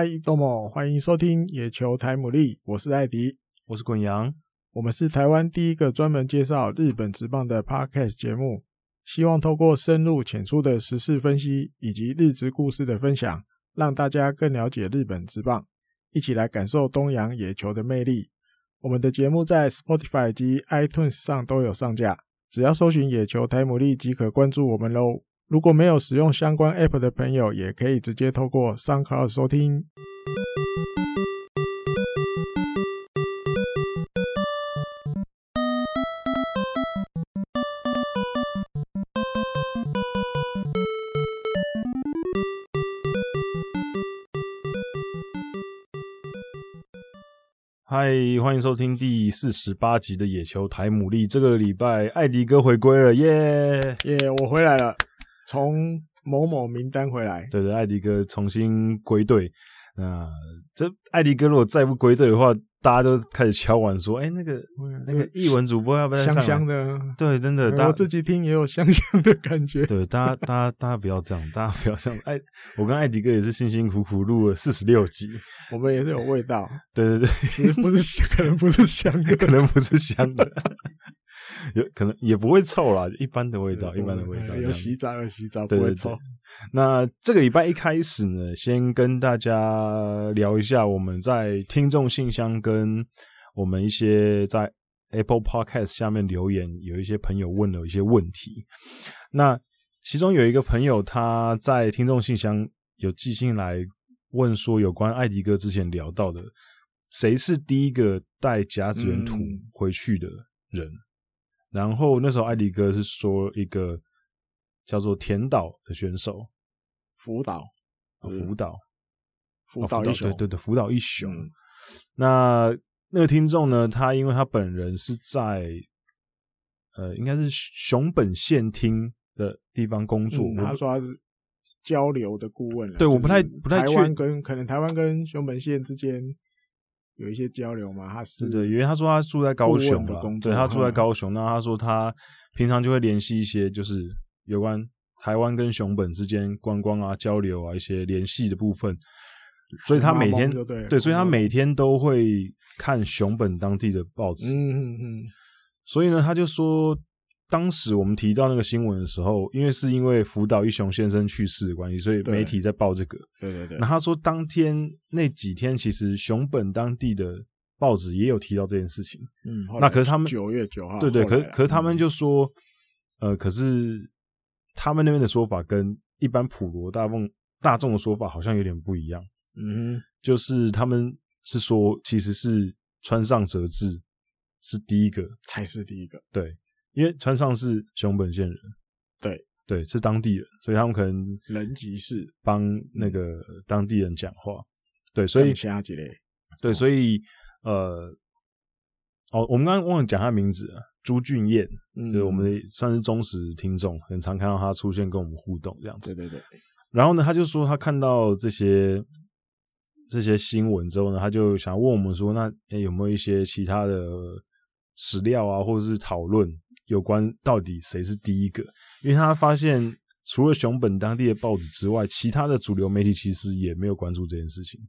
嗨，多么欢迎收听野球台姆利，我是艾迪，我是滚羊，我们是台湾第一个专门介绍日本职棒的 Podcast 节目，希望透过深入浅出的时事分析以及日职故事的分享，让大家更了解日本职棒，一起来感受东洋野球的魅力。我们的节目在 Spotify 及 iTunes 上都有上架，只要搜寻野球台姆利即可关注我们喽。如果没有使用相关 App 的朋友，也可以直接透过 SoundCloud 收听。嗨，欢迎收听第四十八集的野球台姆利。这个礼拜，艾迪哥回归了，耶耶，我回来了。从某某名单回来，对对，艾迪哥重新归队。那这艾迪哥如果再不归队的话，大家都开始敲碗说：“哎、欸，那个、嗯、那个译文主播要不要香香的？”对，真的，我自己听也有香香的感觉。对，大家大家大家不要这样，大家不要这样。哎，我跟艾迪哥也是辛辛苦苦录了四十六集，我们也是有味道。对对对，只是不是可能不是香的，可能不是香的。有可能也不会臭啦，一般的味道，一般的味道。有洗澡，有洗澡，不会臭。那这个礼拜一开始呢，先跟大家聊一下我们在听众信箱跟我们一些在 Apple Podcast 下面留言，有一些朋友问了一些问题。那其中有一个朋友他在听众信箱有寄信来问说，有关艾迪哥之前聊到的，谁是第一个带甲子园土回去的人？嗯然后那时候艾迪哥是说一个叫做田岛的选手，福岛，福岛，福岛一雄，对对对，福岛一雄。嗯、那那个听众呢，他因为他本人是在呃，应该是熊本县厅的地方工作，嗯、他说他是交流的顾问。对，我不太不太确，台湾跟可能台湾跟熊本县之间。有一些交流嘛，他是对，因为他说他住在高雄的工作，对，他住在高雄，那他说他平常就会联系一些就是有关台湾跟熊本之间观光啊、交流啊一些联系的部分，所以他每天对，对，所以他每天都会看熊本当地的报纸，嗯嗯嗯，所以呢，他就说。当时我们提到那个新闻的时候，因为是因为福岛一雄先生去世的关系，所以媒体在报这个。对对对。那他说，当天那几天，其实熊本当地的报纸也有提到这件事情。嗯。那可是他们九月九号。对对，可是可是他们就说，呃，可是他们那边的说法跟一般普罗大众大众的说法好像有点不一样。嗯哼。就是他们是说，其实是川上哲治是第一个，才是第一个。对。因为川上是熊本县人，对。对，是当地人，所以他们可能人吉是帮那个当地人讲话，对，所以对，所以呃，哦，我们刚刚忘了讲他名字了，朱俊彦，嗯，对，我们算是忠实听众，很常看到他出现跟我们互动这样子，对对对。然后呢，他就说他看到这些这些新闻之后呢，他就想问我们说，那诶有没有一些其他的史料啊，或者是讨论？有关到底谁是第一个？因为他发现除了熊本当地的报纸之外，其他的主流媒体其实也没有关注这件事情。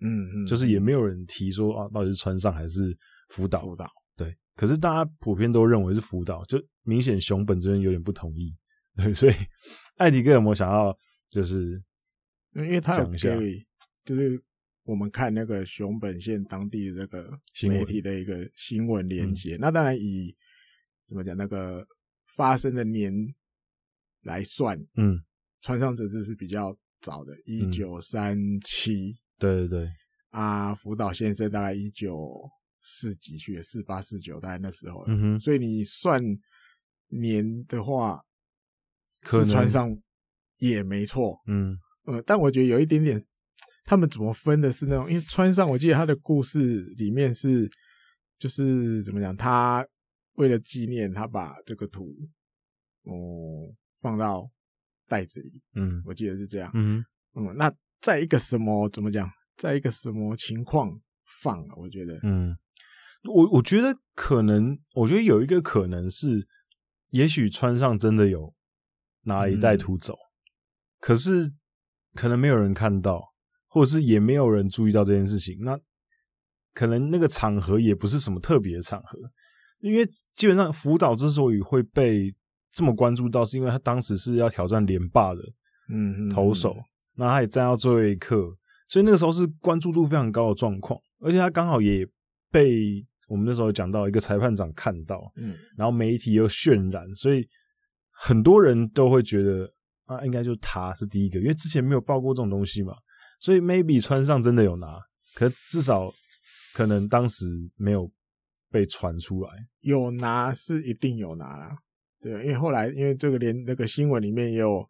嗯嗯，就是也没有人提说啊，到底是川上还是福岛？福岛对，可是大家普遍都认为是福岛，就明显熊本这边有点不同意。对，所以 艾迪哥有没有想要就是，因为他有给，就是我们看那个熊本县当地的这个媒体的一个新闻连结，那当然以。怎么讲？那个发生的年来算，嗯，川上哲治是比较早的，一九三七，对对对，啊，福岛先生大概一九四几去的，四八四九，大概那时候，嗯哼，所以你算年的话，是川上也没错，嗯，呃，但我觉得有一点点，他们怎么分的是那种，因为川上，我记得他的故事里面是，就是怎么讲，他。为了纪念，他把这个图，哦、嗯，放到袋子里。嗯，我记得是这样。嗯嗯，那在一个什么怎么讲，在一个什么情况放啊？我觉得，嗯，我我觉得可能，我觉得有一个可能是，也许穿上真的有拿一袋土走，嗯、可是可能没有人看到，或者是也没有人注意到这件事情，那可能那个场合也不是什么特别的场合，因为基本上福岛之所以会被这么关注到，是因为他当时是要挑战连霸的嗯投手，那他也站到最后一刻，所以那个时候是关注度非常高的状况，而且他刚好也被我们那时候讲到一个裁判长看到，嗯，然后媒体又渲染，所以很多人都会觉得啊，应该就是他是第一个，因为之前没有报过这种东西嘛，所以 maybe 穿上真的有拿，可至少可能当时没有被传出来，有拿是一定有拿啦，对，因为后来因为这个连那个新闻里面也有。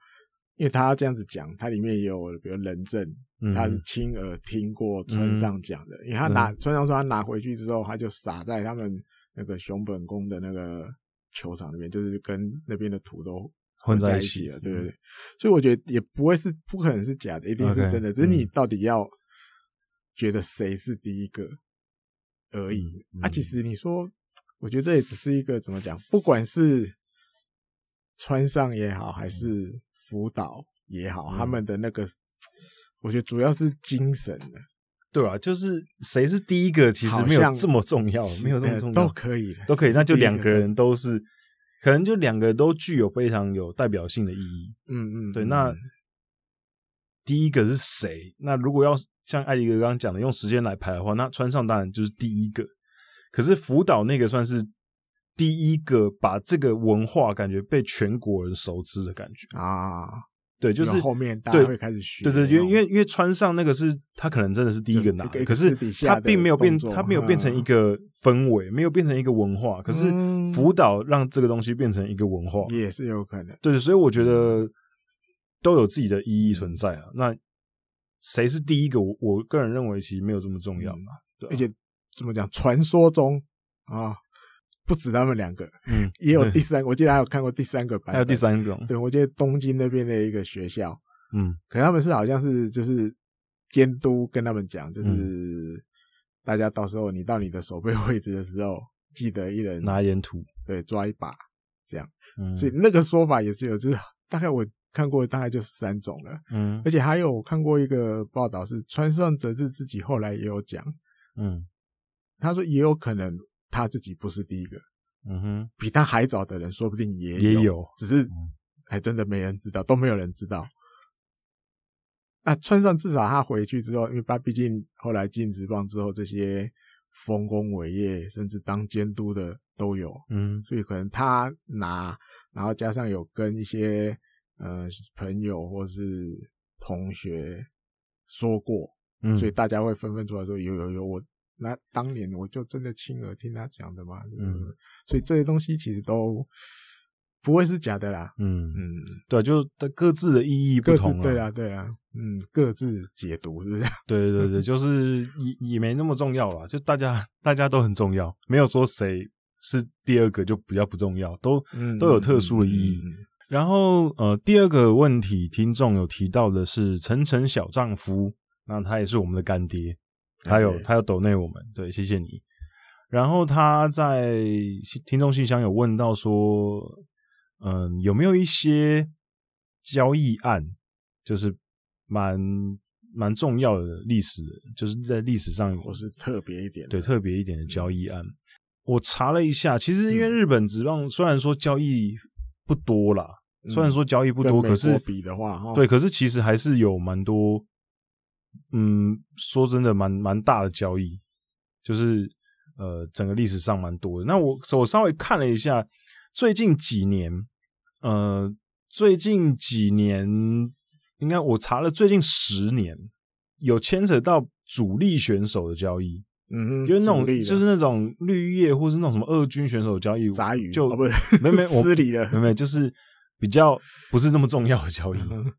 因为他这样子讲，他里面也有比如人证，他是亲耳听过村上讲的。嗯、因为他拿村上说他拿回去之后，他就撒在他们那个熊本宫的那个球场里面，就是跟那边的土都混在一起了，对不对，对？所以我觉得也不会是不可能是假的，一定是真的。Okay, 只是你到底要觉得谁是第一个而已。啊，其实你说，我觉得这也只是一个怎么讲？不管是穿上也好，还是辅导也好，他们的那个，我觉得主要是精神的，对啊，就是谁是第一个，其实没有这么重要，没有这么重要，都可以，都可以。那就两个人都是，可能就两个都具有非常有代表性的意义。嗯嗯，对。那第一个是谁？那如果要像艾迪哥刚刚讲的，用时间来排的话，那川上当然就是第一个。可是福岛那个算是。第一个把这个文化感觉被全国人熟知的感觉啊，对，就是后面大家会开始学，对对，因为因为因为川上那个是他可能真的是第一个拿，可是他并没有变，他没有变成一个氛围，没有变成一个文化，可是福岛让这个东西变成一个文化，也是有可能，对，所以我觉得都有自己的意义存在啊。那谁是第一个？我我个人认为其实没有这么重要嘛，对，而且怎么讲？传说中啊。不止他们两个，嗯，也有 第三，我记得还有看过第三个版本，还有第三种，对，我记得东京那边的一个学校，嗯，可他们是好像是就是监督跟他们讲，就是大家到时候你到你的守备位置的时候，记得一人拿盐土，对，抓一把这样，嗯，所以那个说法也是有，就是大概我看过大概就是三种了，嗯，而且还有看过一个报道是川上哲治自己后来也有讲，嗯，他说也有可能。他自己不是第一个，嗯哼，比他还早的人说不定也有，也有，只是还真的没人知道，都没有人知道。那川上至少他回去之后，因为他毕竟后来进职棒之后，这些丰功伟业，甚至当监督的都有，嗯，所以可能他拿，然后加上有跟一些呃朋友或是同学说过，嗯，所以大家会纷纷出来说有有有我。那当年我就真的亲耳听他讲的嘛，嗯，所以这些东西其实都不会是假的啦，嗯嗯，对，就各自的意义不同，对啊对啊，嗯，各自解读是不是？对 对对，就是也也没那么重要啦，就大家大家都很重要，没有说谁是第二个就比较不重要，都都有特殊的意义。然后呃，第二个问题，听众有提到的是晨晨小丈夫，那他也是我们的干爹。他有他有抖内我们，对，谢谢你。然后他在听众信箱有问到说，嗯，有没有一些交易案，就是蛮蛮重要的历史，就是在历史上或是特别一点，对，特别一点的交易案。我查了一下，其实因为日本职棒虽然说交易不多啦，虽然说交易不多，可是比的话，对，可是其实还是有蛮多。嗯，说真的，蛮蛮大的交易，就是呃，整个历史上蛮多的。那我我稍微看了一下，最近几年，呃，最近几年，应该我查了最近十年，有牵扯到主力选手的交易，嗯哼，就是那种就是那种绿叶或是那种什么二军选手的交易，杂鱼？就、哦、不是 没没我失礼了，没没就是比较不是这么重要的交易，嗯、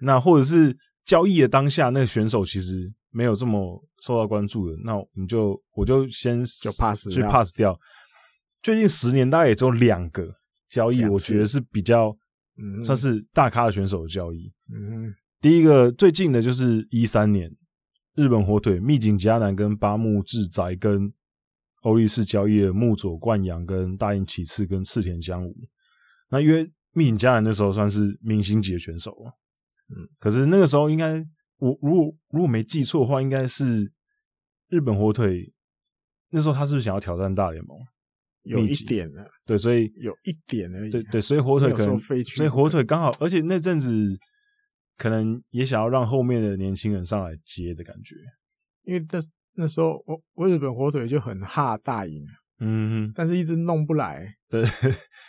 那或者是。交易的当下，那个选手其实没有这么受到关注的，那我们就我就先就 pass 去 pass 掉。最近十年大概也只有两个交易，我觉得是比较算是大咖的选手的交易。嗯，第一个最近的就是一三年日本火腿密井嘉男跟八木智哉跟欧力士交易的木佐冠阳跟大垪启次跟赤田香吾。那因为密井嘉男那时候算是明星级的选手了。嗯，可是那个时候应该我如果如果没记错的话，应该是日本火腿那时候他是不是想要挑战大联盟？有一点呢，对，所以有一点而已。对对，所以火腿可能，所以火腿刚好，而且那阵子可能也想要让后面的年轻人上来接的感觉，因为那那时候我我日本火腿就很哈大营，嗯哼，但是一直弄不来。对，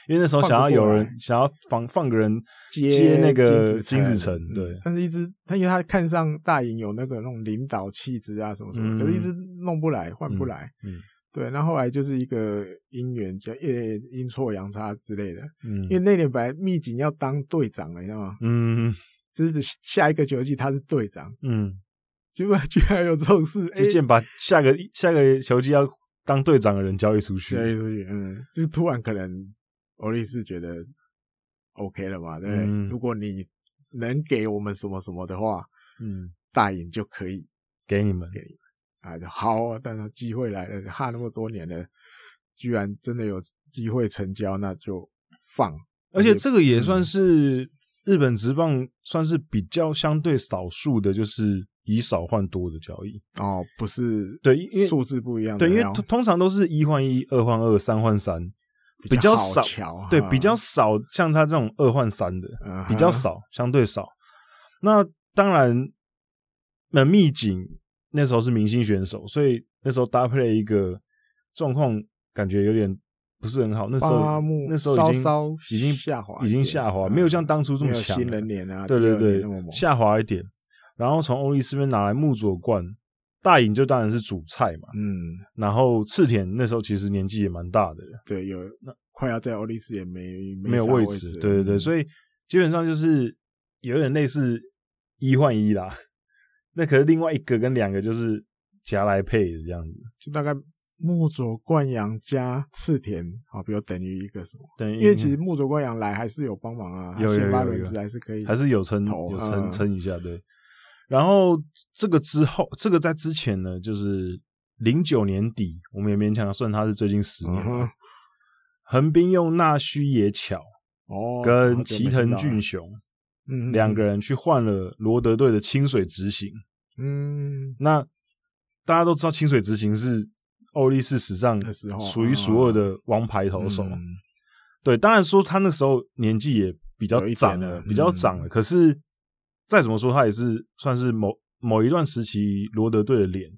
因为那时候想要有人想要放放个人接接那个金子成，对，但是一直他因为他看上大营有那个那种领导气质啊什么什么，可是一直弄不来，换不来，嗯。对，那后，来就是一个姻缘，叫阴阴错阳差之类的。嗯，因为那年本来密景要当队长了，你知道吗？嗯，就是下一个球季他是队长。嗯，结果居然有这种事，就竟然把下个下个球季要当队长的人交易出去。交易出去，嗯，就是突然可能欧力士觉得 OK 了嘛？对，嗯、如果你能给我们什么什么的话，嗯，大营就可以给你们。给你们哎，好啊！但是机会来了，哈那么多年了，居然真的有机会成交，那就放。而且这个也算是日本职棒算是比较相对少数的，就是以少换多的交易哦，不是对，因为数字不一样。对，因为通常都是一换一、二换二、三换三，比较少。对，比较少像他这种二换三的，比较少，相对少。那当然，那秘境。那时候是明星选手，所以那时候搭配了一个状况，感觉有点不是很好。那时候那时候已经稍稍已经下滑，已经下滑，没有像当初这么强。新人脸啊，对对对，下滑一点。然后从欧力斯那边拿来木佐冠，大隐就当然是主菜嘛。嗯，然后赤田那时候其实年纪也蛮大的，对，有那快要在欧力斯也没没有位置，对对对，所以基本上就是有点类似一换一啦。那可是另外一个跟两个就是夹来配的这样子，就大概木佐冠阳加赤田，好，比如等于一个什么？等于因为其实木佐冠阳来还是有帮忙啊，有先发轮值还是可以，还是有撑有撑撑一下对。然后这个之后，这个在之前呢，就是零九年底，我们也勉强算他是最近十年。横滨用那须野巧哦，跟齐藤俊雄。嗯，两个人去换了罗德队的清水直行。嗯，那大家都知道清水直行是欧力士史上数一数二的王牌投手。嗯、对，当然说他那时候年纪也比较长了，比较长了。嗯、可是再怎么说，他也是算是某某一段时期罗德队的脸。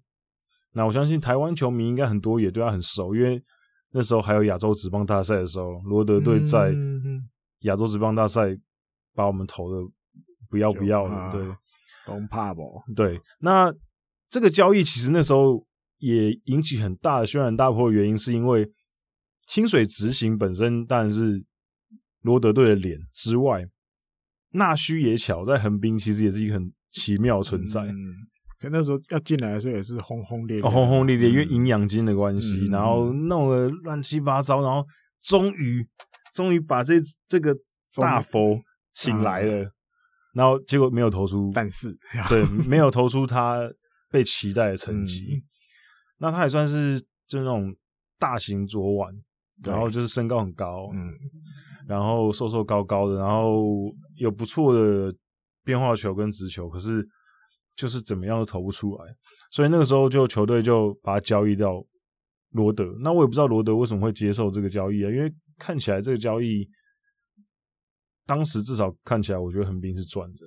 那我相信台湾球迷应该很多也对他很熟，因为那时候还有亚洲职棒大赛的时候，罗德队在亚洲职棒大赛。把我们投的不要不要的，对，都怕不？对，那这个交易其实那时候也引起很大的轩然大波的原因，是因为清水执行本身当然是罗德队的脸之外，纳须也巧在横滨其实也是一个很奇妙的存在。嗯，可那时候要进来的时候也是轰轰烈烈，轰轰烈烈，因为营养金的关系，然后弄得乱七八糟，然后终于终于把这这个大佛。请来了，嗯、然后结果没有投出，但是对，没有投出他被期待的成绩。嗯、那他也算是就那种大型左腕，然后就是身高很高，嗯，然后瘦瘦高高的，然后有不错的变化球跟直球，可是就是怎么样都投不出来。所以那个时候就球队就把他交易掉罗德。那我也不知道罗德为什么会接受这个交易啊，因为看起来这个交易。当时至少看起来，我觉得横滨是赚的。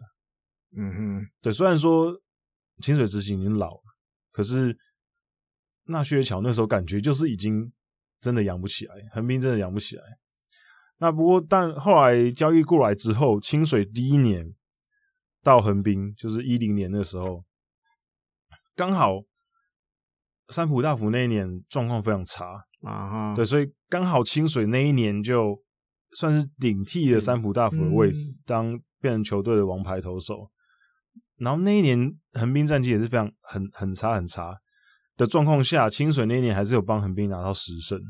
嗯哼，对，虽然说清水直行已经老了，可是那须野巧那时候感觉就是已经真的养不起来，横滨真的养不起来。那不过，但后来交易过来之后，清水第一年到横滨，就是一零年的时候，刚好三浦大辅那一年状况非常差啊哈，对，所以刚好清水那一年就。算是顶替了三浦大辅的位置，嗯、当变成球队的王牌投手。然后那一年横滨战绩也是非常很很差很差的状况下，清水那一年还是有帮横滨拿到十胜，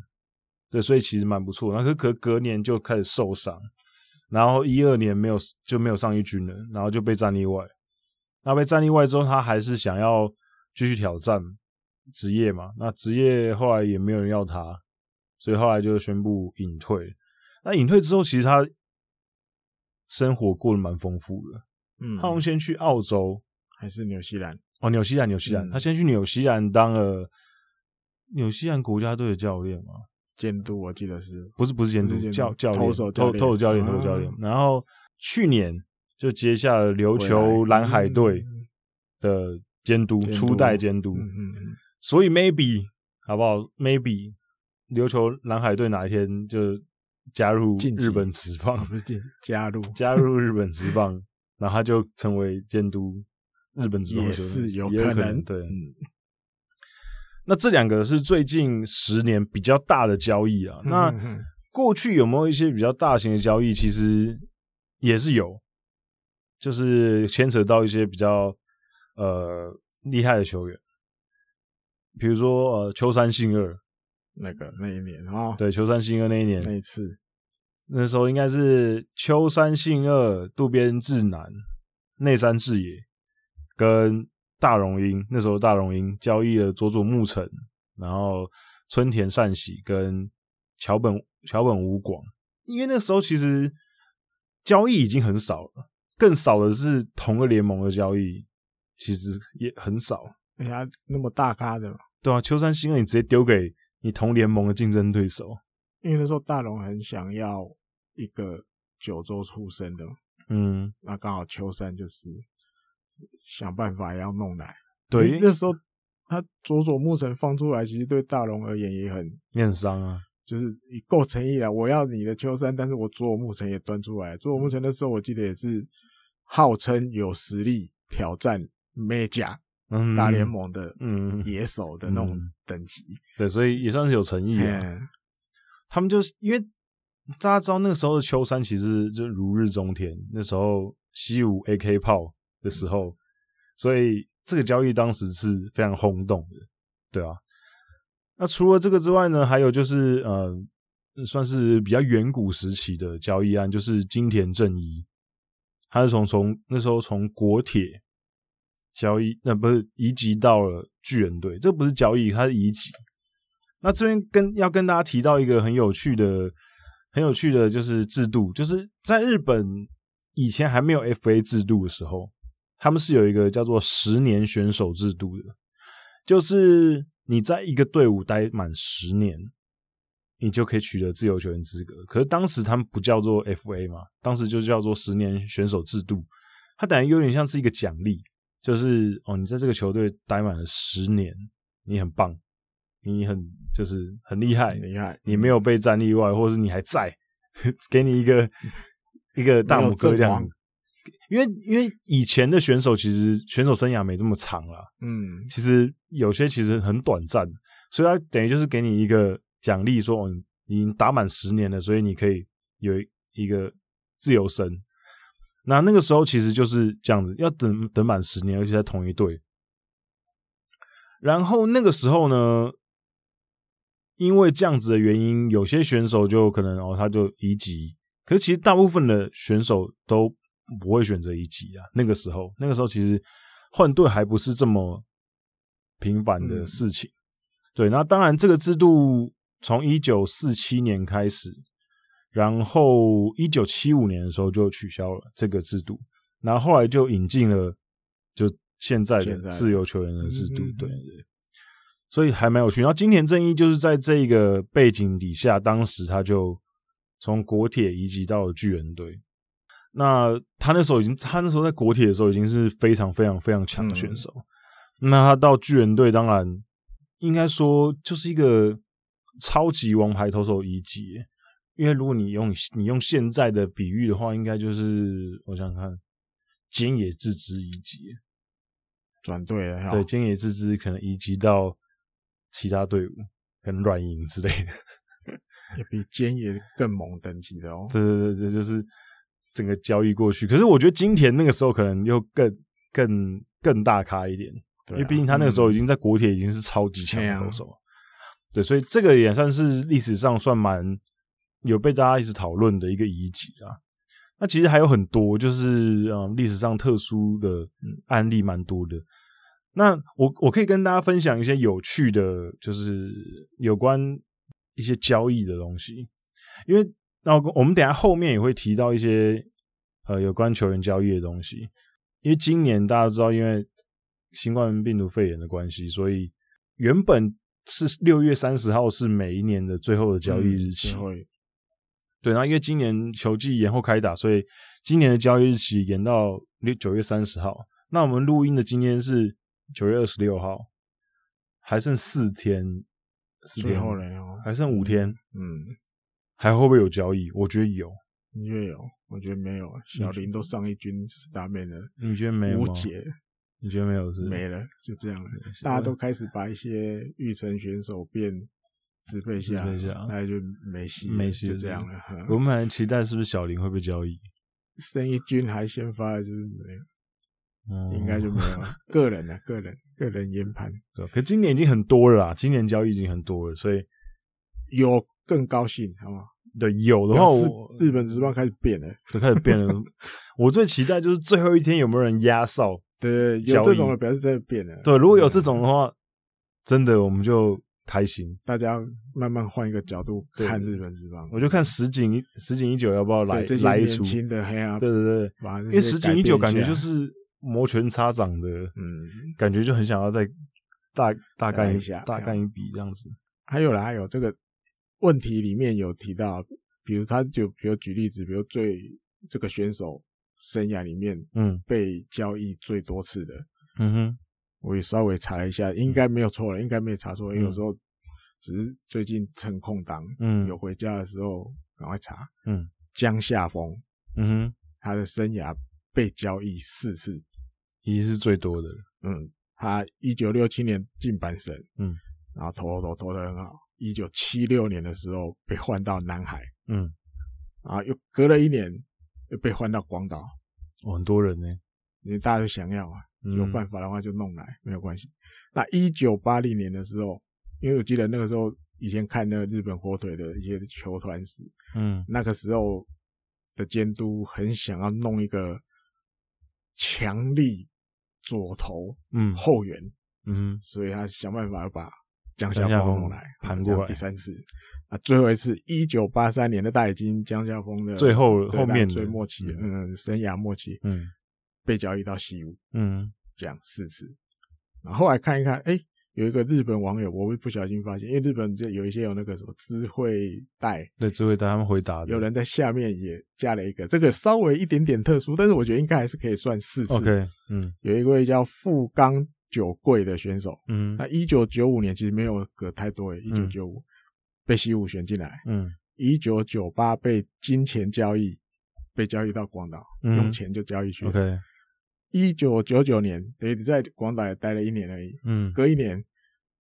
对，所以其实蛮不错。然后可可隔年就开始受伤，然后一二年没有就没有上一军了，然后就被战例外。那被战例外之后，他还是想要继续挑战职业嘛？那职业后来也没有人要他，所以后来就宣布隐退。那隐退之后，其实他生活过得蛮丰富的。嗯，他从先去澳洲，还是纽西兰？哦，纽西兰，纽西兰，嗯、他先去纽西兰当了纽西兰国家队的教练嘛？监督，我记得是，不是不是监督，督教教练，投手投手教练，投手教练。啊、然后去年就接下了琉球蓝海队的监督，督初代监督。嗯嗯嗯。所以 maybe 好不好？maybe 琉球蓝海队哪一天就加入日本职棒，不是进加入加入日本职棒，然后他就成为监督。日本职棒也是有可能，可能对。嗯、那这两个是最近十年比较大的交易啊。那过去有没有一些比较大型的交易？其实也是有，就是牵扯到一些比较呃厉害的球员，比如说呃秋山信二那个那一年啊，哦、对，秋山信二那一年那一次，那时候应该是秋山信二、渡边智男、内山智也。跟大荣英那时候，大荣英交易了佐佐木城，然后春田善喜跟桥本桥本武广，因为那时候其实交易已经很少了，更少的是同个联盟的交易，其实也很少。人家那么大咖的嘛，对啊，秋山新二你直接丢给你同联盟的竞争对手，因为那时候大荣很想要一个九州出身的，嗯，那刚好秋山就是。想办法也要弄来，对，那时候他佐佐木城放出来，其实对大龙而言也很也很伤啊，就是你够诚意了，我要你的秋山，但是我佐佐木城也端出来，佐佐木城那时候我记得也是号称有实力挑战美甲大联盟的嗯野手的那种等级，嗯嗯、对，所以也算是有诚意啊。嘿他们就是因为大家知道那个时候的秋山其实就如日中天，那时候西武 AK 炮。的时候，所以这个交易当时是非常轰动的，对啊。那除了这个之外呢，还有就是呃，算是比较远古时期的交易案，就是金田正一，他是从从那时候从国铁交易，那、不是移籍到了巨人队，这不是交易，他是移籍。那这边跟要跟大家提到一个很有趣的、很有趣的就是制度，就是在日本以前还没有 FA 制度的时候。他们是有一个叫做十年选手制度的，就是你在一个队伍待满十年，你就可以取得自由球员资格。可是当时他们不叫做 FA 嘛，当时就叫做十年选手制度。它等于有点像是一个奖励，就是哦，你在这个球队待满了十年，你很棒，你很就是很厉害，厉害，你没有被战例外，或是你还在，给你一个一个大拇哥这样子。因为因为以前的选手其实选手生涯没这么长了，嗯，其实有些其实很短暂，所以他等于就是给你一个奖励，说哦，你已经打满十年了，所以你可以有一个自由身。那那个时候其实就是这样子，要等等满十年，而且在同一队。然后那个时候呢，因为这样子的原因，有些选手就可能哦，他就移籍，可是其实大部分的选手都。不会选择一级啊。那个时候，那个时候其实换队还不是这么频繁的事情。嗯、对，那当然这个制度从一九四七年开始，然后一九七五年的时候就取消了这个制度，然后后来就引进了就现在的自由球员的制度。对对，所以还蛮有趣。然后金田正一就是在这个背景底下，当时他就从国铁移籍到了巨人队。那他那时候已经，他那时候在国铁的时候已经是非常非常非常强的选手。嗯、那他到巨人队，当然应该说就是一个超级王牌投手一级。因为如果你用你用现在的比喻的话，应该就是我想想看，菅野智之一级，转队了。对，菅野智之可能移籍到其他队伍，可能软银之类的，也比菅野更猛等级的哦。对对对，就是。整个交易过去，可是我觉得金田那个时候可能又更更更大咖一点，因为毕竟他那个时候已经在国铁已经是超级强的投手，对，对，所以这个也算是历史上算蛮有被大家一直讨论的一个遗迹啊。那其实还有很多，就是嗯历史上特殊的案例蛮多的。那我我可以跟大家分享一些有趣的，就是有关一些交易的东西，因为。那我们等下后面也会提到一些呃有关球员交易的东西。因为今年大家都知道，因为新冠病毒肺炎的关系，所以原本是六月三十号是每一年的最后的交易日期。嗯、对，然后因为今年球季延后开打，所以今年的交易日期延到六九月三十号。那我们录音的今天是九月二十六号，还剩四天，四天后还剩五天，嗯，还会不会有交易？我觉得有，你觉得有？我觉得没有。小林都上一军四大面了，你觉得没有？无解，你觉得没有是？没了，就这样了。大家都开始把一些育成选手变支配下，大家就没戏，没戏，就这样了。我们很期待是不是小林会被交易？生一军还先发，就是没有。应该就没有了。个人啊，个人，个人研判。对，可今年已经很多了啦，今年交易已经很多了，所以有更高兴，好吗？对，有的话我，日本职棒开始变了，就开始变了。我最期待就是最后一天有没有人压哨？对，有这种的表示真的变了。对，如果有这种的话，真的我们就开心。大家慢慢换一个角度看日本职棒，我就看石井石井一九要不要来来一出新的黑啊？对对对，因为石井一九感觉就是。摩拳擦掌的，嗯，感觉就很想要再大大干一下，大干一笔这样子。还有啦，还有这个问题里面有提到，比如他就比如举例子，比如最这个选手生涯里面，嗯，被交易最多次的，嗯哼，我也稍微查了一下，应该没有错了，应该没有查错，因为有时候只是最近趁空档，嗯，有回家的时候赶快查，嗯，江夏峰，嗯哼，他的生涯被交易四次。已经是最多的了。嗯，他一九六七年进阪神，嗯，然后投投投的很好。一九七六年的时候被换到南海，嗯，啊又隔了一年又被换到广岛。哦，很多人呢，因为大家都想要啊，有办法的话就弄来，没有关系。那一九八零年的时候，因为我记得那个时候以前看那个日本火腿的一些球团史，嗯，那个时候的监督很想要弄一个强力。左投，嗯，后援，嗯，所以他想办法要把江夏峰来盘过来。第三次，啊，最后一次，一九八三年的大已经江夏峰的最后后面最末期，嗯，生涯末期，嗯，被交易到西武，嗯，这样四次，然后后来看一看，哎。有一个日本网友，我会不小心发现，因为日本这有一些有那个什么智慧带，对智慧带他们回答的，有人在下面也加了一个，这个稍微一点点特殊，但是我觉得应该还是可以算四次。OK，嗯，有一位叫富冈久贵的选手，嗯，那一九九五年其实没有隔太多诶，一九九五被西武选进来，嗯，一九九八被金钱交易，被交易到广岛，嗯、用钱就交易去。OK。一九九九年，等于在广岛也待了一年而已。嗯，隔一年，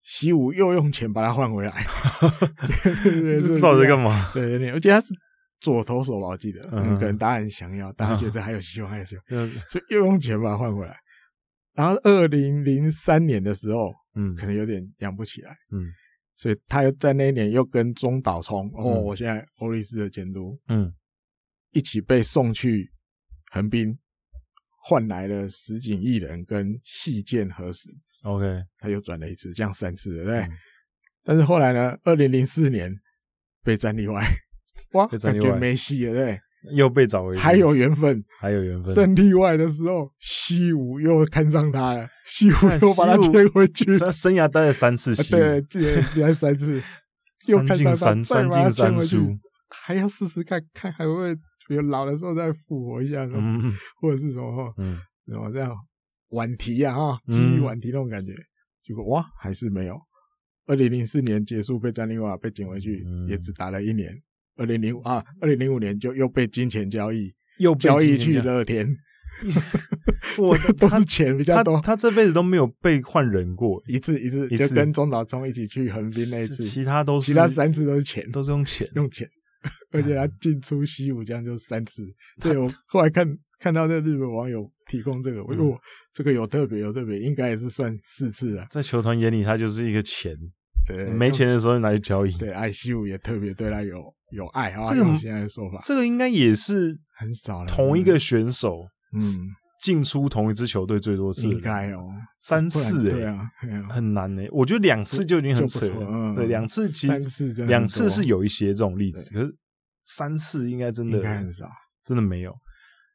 西武又用钱把他换回来。知道在干嘛？对对对，而且他是左投手吧，我记得。嗯，可能大家很想要，大家觉得还有希望，还有希望，所以又用钱把他换回来。然后二零零三年的时候，嗯，可能有点养不起来。嗯，所以他又在那一年又跟中岛聪，哦，我现在欧力士的监督，嗯，一起被送去横滨。换来了石井一人跟细见和史，OK，他又转了一次，这样三次，对不对？嗯、但是后来呢？二零零四年被战例外，哇，感觉没戏了，对对？又被找回去，还有缘分，还有缘分。战力外的时候，西武又看上他了，西武又把他接回去。他生涯待了三次西武，对，接待三次，又看上他，三三进三出，还要试试看看还会不会。比如老的时候再复活一下，嗯，或者是什么，嗯，然后这样晚提啊，哈，基于晚提那种感觉，结果哇，还是没有。二零零四年结束被战力瓦被捡回去，也只打了一年。二零零五啊，二零零五年就又被金钱交易，又交易去乐天。我都是钱比较多，他这辈子都没有被换人过，一次一次就跟中岛聪一起去横滨那一次，其他都是其他三次都是钱，都是用钱用钱。而且他进出西武这样就三次，所以我后来看看到那日本网友提供这个，我说这个有特别有特别，应该也是算四次啊。在球团眼里，他就是一个钱，对，没钱的时候拿去交易。对，爱西武也特别对他有有爱啊。这个现在的说法，这个应该也是很少了。同一个选手，嗯，进出同一支球队最多次，应该哦，三次哎，对啊，很难诶。我觉得两次就已经很扯了，对，两次其实两次是有一些这种例子，可是。三次应该真的应该很少，真的没有。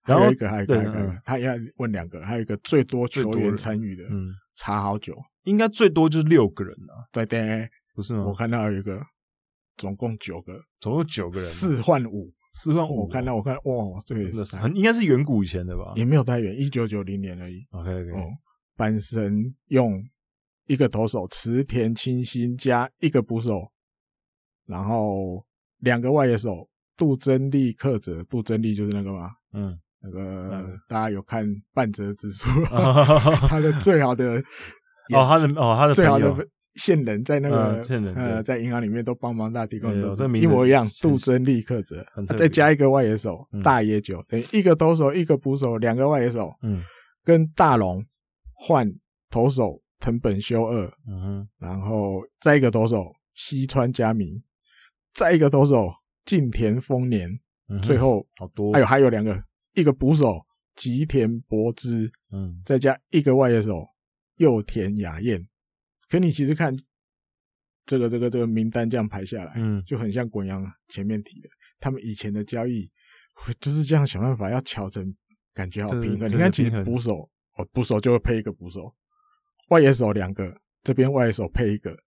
然后还有一个，还有一个，他要问两个，还有一个最多球员参与的，嗯，查好久，应该最多就是六个人啊，对对，不是吗？我看到有一个，总共九个，总共九个人，四换五，四换五，我看到，我看到，哇，这个也是很应该是远古以前的吧？也没有太远，一九九零年而已。OK OK，哦，阪神用一个投手池田清新加一个捕手，然后两个外野手。杜真利、克泽，杜真利就是那个吗？嗯，那个、嗯、大家有看半泽直树，他的最好的哦，他的哦，他的最好的线人在那个线人呃，在银行里面都帮忙大提供一模一样。杜真利、克泽，再加一个外野手、嗯、大野久，等于一个投手，一个捕手，两个外野手。嗯，跟大龙换投手藤本修二，嗯哼，然后再一个投手西川佳明，再一个投手。近田丰年，嗯、最后好多，还有还有两个，一个捕手吉田博之，嗯，再加一个外野手右田雅彦。可你其实看这个这个这个名单这样排下来，嗯，就很像滚阳前面提的，他们以前的交易就是这样想办法要调整，感觉好平衡。你看，其实捕手哦，捕手就会配一个捕手，外野手两个，这边外野手配一个，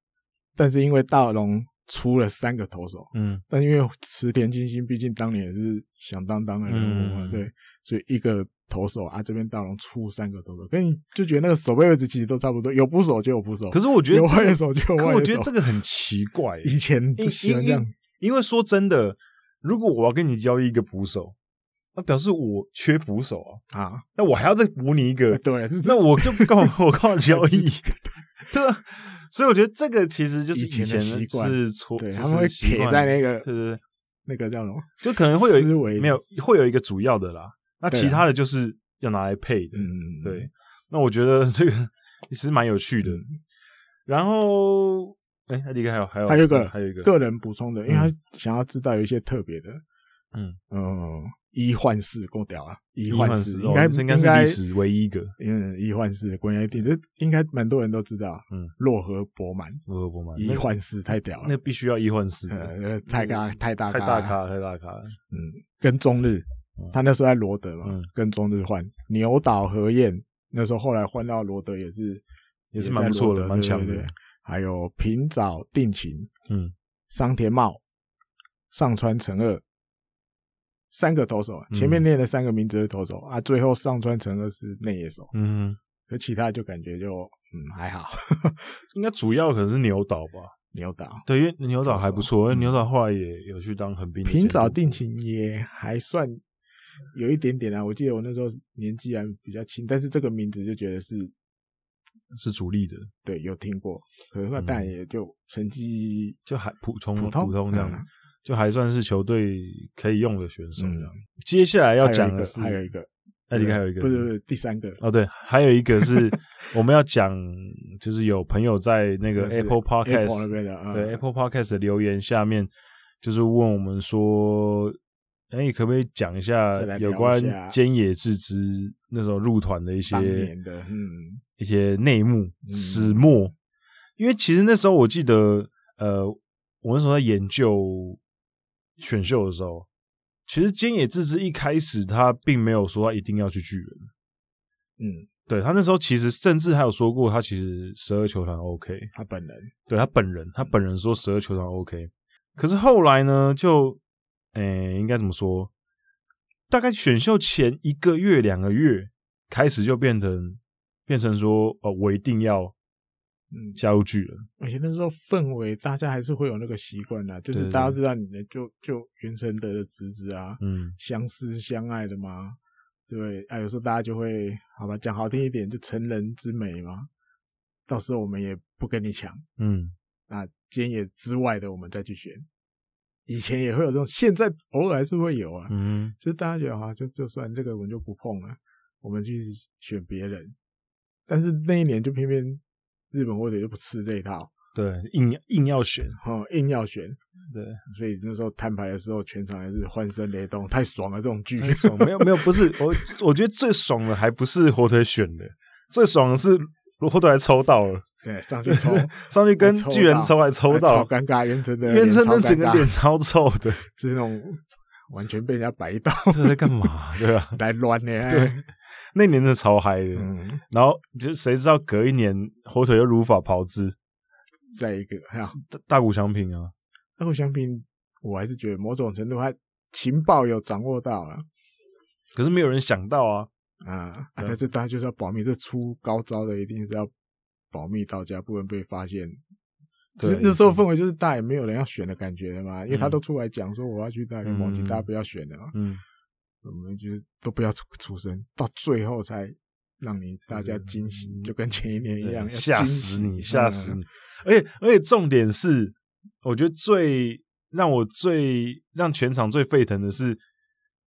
但是因为大龙。出了三个投手，嗯，但因为池田金星毕竟当年也是响当当的人物嘛，嗯、对，所以一个投手啊，这边大龙出三个投手，跟你就觉得那个守备位置其实都差不多，有捕手就有捕手，可是我觉得、这个、有外野手就有外野手，我觉得这个很奇怪，以前不喜欢这样，因为说真的，如果我要跟你交易一个捕手，那表示我缺捕手啊，啊，那我还要再补你一个，对，那我就 告我告交易，对吧？所以我觉得这个其实就是以前的习惯，是错，对，他们会撇在那个，就是那个叫什么，就可能会有思维没有会有一个主要的啦，那其他的就是要拿来配的，嗯，对。那我觉得这个其实蛮有趣的。然后，哎，他离开还有还有还有一个还有一个个人补充的，因为他想要知道有一些特别的，嗯嗯。一换四够屌啊！一换四应该应该是历史唯一一个，因为一换四关键点，这应该蛮多人都知道。嗯，洛河博满，洛河博满一换四太屌了，那必须要一换四，太大太大太大咖太大咖。嗯，跟中日，他那时候在罗德嘛，跟中日换牛岛和彦，那时候后来换到罗德也是也是蛮不错的，蛮强的。还有平沼定情，嗯，桑田茂，上川成二。三个投手，前面练了三个名字的投手、嗯、啊，最后上川成二是内野手，嗯，可其他就感觉就嗯还好，应该主要可能是牛岛吧，牛岛对，因为牛岛还不错，牛岛后来也有去当横滨，平早。定情也还算有一点点啊，我记得我那时候年纪还比较轻，但是这个名字就觉得是是主力的，对，有听过，可是那但也就成绩就还普通普通普通这样。嗯就还算是球队可以用的选手。嗯，接下来要讲的是还有一个，那里还有一个，不是不是？第三个。哦，对，还有一个是 我们要讲，就是有朋友在那个 Apple Podcast 那边的，对 Apple Podcast 的留言下面，就是问我们说，哎，你可不可以讲一下有关菅野智之那时候入团的一些嗯。一些内幕始末？因为其实那时候我记得，呃，我那时候在研究。选秀的时候，其实菅野智之一开始他并没有说他一定要去巨人，嗯，对，他那时候其实甚至还有说过他其实十二球团 OK，他本人对他本人他本人说十二球团 OK，可是后来呢，就诶、欸、应该怎么说？大概选秀前一个月两个月开始就变成变成说哦，我一定要。嗯，加入巨人，而且那时候氛围，大家还是会有那个习惯的，就是大家知道你的就就袁成德的侄子啊，嗯，相思相爱的嘛，对，啊，有时候大家就会，好吧，讲好听一点，就成人之美嘛，到时候我们也不跟你抢，嗯，那菅野之外的我们再去选，以前也会有这种，现在偶尔还是会有啊，嗯，就是大家觉得哈，就就算这个我们就不碰了，我们去选别人，但是那一年就偏偏。日本火腿就不吃这一套，对，硬硬要选，哦，硬要选，对，所以那时候摊牌的时候，全场还是欢声雷动，太爽了，这种剧，太爽，没有没有，不是我，我觉得最爽的还不是火腿选的，最爽的是火腿还抽到了，对，上去抽，上去跟巨人抽还抽到，超尴尬，袁成的 袁成的整个脸超臭的，就是那种完全被人家摆到，这在干嘛？对吧？来乱呢？对，那年真的超嗨的。嗯，然后就谁知道隔一年火腿又如法炮制，再一个还有大大谷翔平啊，大谷翔平，我还是觉得某种程度他情报有掌握到了，可是没有人想到啊啊啊！但是大家就是要保密，这出高招的一定是要保密到家，不能被发现。对，那时候氛围就是大家也没有人要选的感觉了嘛，因为他都出来讲说我要去大联盟，请大家不要选了嘛。嗯，我们就都不要出出声，到最后才让你大家惊喜，就跟前一年一样，吓死你，吓死你！而且而且重点是，我觉得最让我最让全场最沸腾的是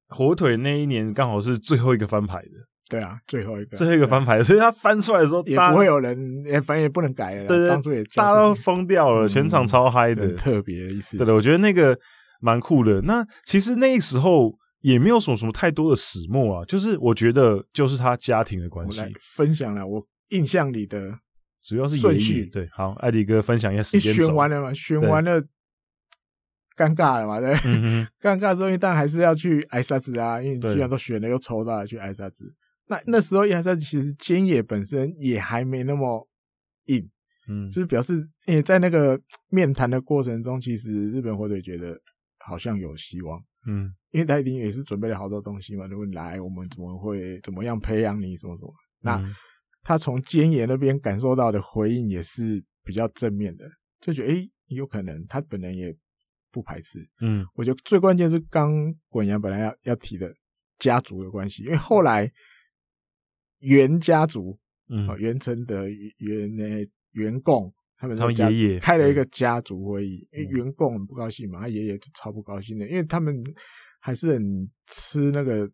火腿那一年刚好是最后一个翻牌的。对啊，最后一个，最后一个翻牌，所以他翻出来的时候，也不会有人，也反正也不能改了。对对，当初也大家都疯掉了，全场超嗨的，特别的意思。对的，我觉得那个蛮酷的。那其实那时候也没有什么什么太多的始末啊，就是我觉得就是他家庭的关系。分享了我印象里的，主要是顺序。对，好，艾迪哥分享一下时间。选完了嘛？选完了，尴尬了嘛？对，尴尬之后，但还是要去挨沙子啊，因为你既然都选了，又抽到了，去挨沙子。那那时候挨沙子其实菅野本身也还没那么硬，嗯，就是表示，因为在那个面谈的过程中，其实日本火腿觉得好像有希望，嗯，因为他一定也是准备了好多东西嘛，如果你来，我们怎么会怎么样培养你，什么什么。那他从菅野那边感受到的回应也是比较正面的，就觉得诶、欸、有可能他本人也不排斥，嗯，我觉得最关键是刚滚阳本来要要提的家族的关系，因为后来。原家族，嗯，原承德原那原共，他们他们爷爷开了一个家族会议，因为员工很不高兴嘛，他爷爷就超不高兴的，因为他们还是很吃那个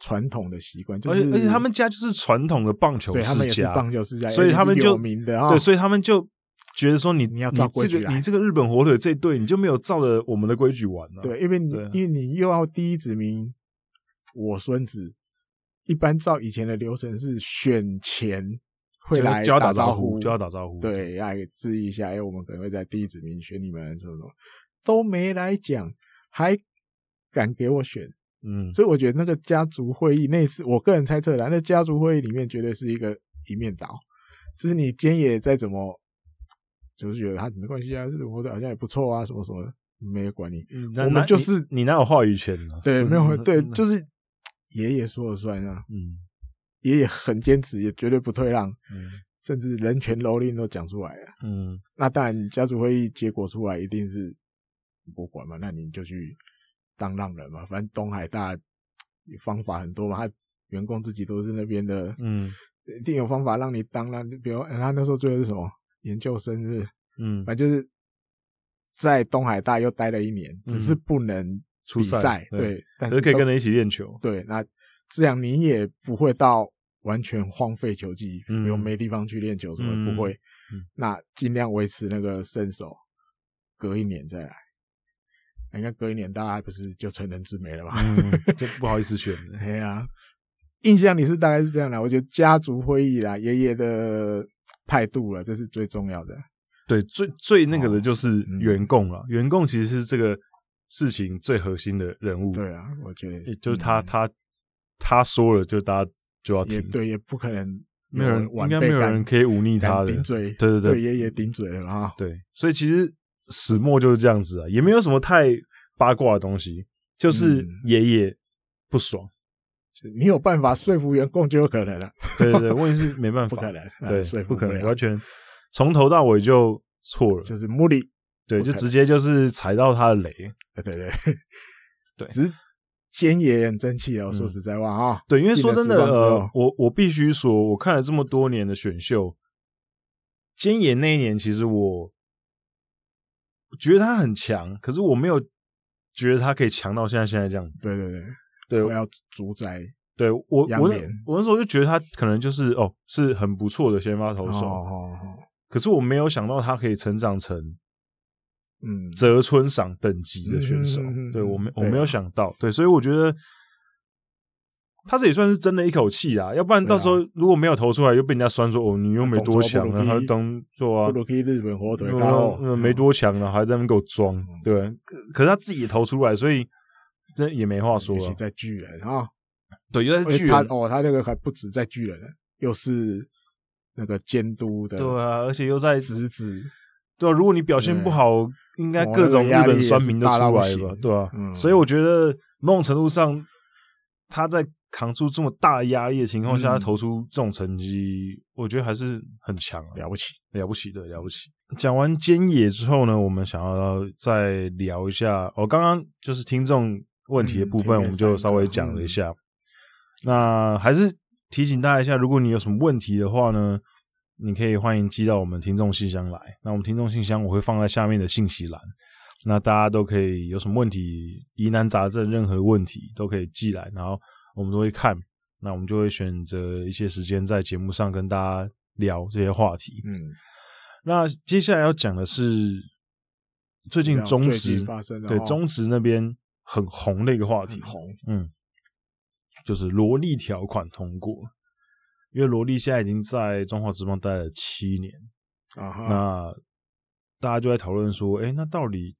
传统的习惯，就是而且他们家就是传统的棒球世家，对，他们也是棒球世家，所以他们就有名的啊，对，所以他们就觉得说你你要照规矩来，你这个日本火腿这队你就没有照着我们的规矩玩了，对，因为你因为你又要第一指名我孙子。一般照以前的流程是选前会来打招呼，就要打招呼，对，要致意一下，哎，我们可能会在第一指名选你们，什么什么都没来讲，还敢给我选，嗯，所以我觉得那个家族会议那次，我个人猜测的，那家族会议里面绝对是一个一面倒，就是你菅野再怎么，就是觉得他没关系啊，这个活得好像也不错啊，什么什么，没有管你，嗯、我们就是你，你哪有话语权呢、啊？对，没有，对，就是。爷爷说了算啊，嗯，爷爷很坚持，也绝对不退让，嗯，甚至人权蹂躏都讲出来了，嗯，那当然家族会议结果出来一定是不管嘛，那你就去当浪人嘛，反正东海大方法很多嘛，他员工自己都是那边的，嗯，一定有方法让你当浪，比如他那时候最后是什么？研究生日，嗯，反正就是在东海大又待了一年，只是不能。比赛对，对，但是可以跟人一起练球。对，那这样你也不会到完全荒废球技，比如没地方去练球什么，嗯、不会。嗯、那尽量维持那个身手，隔一年再来。应该隔一年，大家不是就成人之美了吧？嗯、就不好意思选了。对啊，印象里是大概是这样的。我觉得家族会议啦，爷爷的态度了，这是最重要的。对，最最那个的就是原共了。原共、哦嗯、其实是这个。事情最核心的人物，对啊，我觉得就是他，他他说了，就大家就要听，对，也不可能没有人，应该没有人可以忤逆他的，顶嘴，对对对，对爷爷顶嘴了啊，对，所以其实始末就是这样子啊，也没有什么太八卦的东西，就是爷爷不爽，你有办法说服员工就有可能了，对对对，问题是没办法，不可能，对，不可能，完全从头到尾就错了，就是目的。对，就直接就是踩到他的雷。对对对 对，只是菅野也很争气哦。说实在话啊，对，因为说真的，呃，我我必须说，我看了这么多年的选秀，菅野那一年其实我觉得他很强，可是我没有觉得他可以强到现在现在这样子。对对对，对，我要主宰。对我我我那时候就觉得他可能就是哦，是很不错的先发投手。可是我没有想到他可以成长成。嗯，泽村赏等级的选手，嗯、对我没我没有想到，对，所以我觉得他这也算是争了一口气啊，要不然到时候如果没有投出来，又被人家酸说哦，你又没多强啊，还当做啊，日本火腿，没多强啊，还在那边给我装，对，可是他自己也投出来，所以这也没话说了。在巨人啊，对，又在巨人。他哦，他那个还不止在巨人，又是那个监督的，对啊，而且又在侄子。对啊，如果你表现不好，应该各种日本酸民都出来吧？对啊，所以我觉得某种程度上，他在扛住这么大的压力的情况下，他投出这种成绩，我觉得还是很强，了不起，了不起的，了不起。讲完菅野之后呢，我们想要再聊一下。我，刚刚就是听众问题的部分，我们就稍微讲了一下。那还是提醒大家一下，如果你有什么问题的话呢，你可以欢迎寄到我们听众信箱来。那我们听众信箱我会放在下面的信息栏，那大家都可以有什么问题、疑难杂症、任何问题都可以寄来，然后我们都会看。那我们就会选择一些时间在节目上跟大家聊这些话题。嗯，那接下来要讲的是最近中职对中职那边很红的一个话题，红，嗯，就是萝莉条款通过。因为萝莉现在已经在中华职棒待了七年啊，那大家就在讨论说，哎，那到底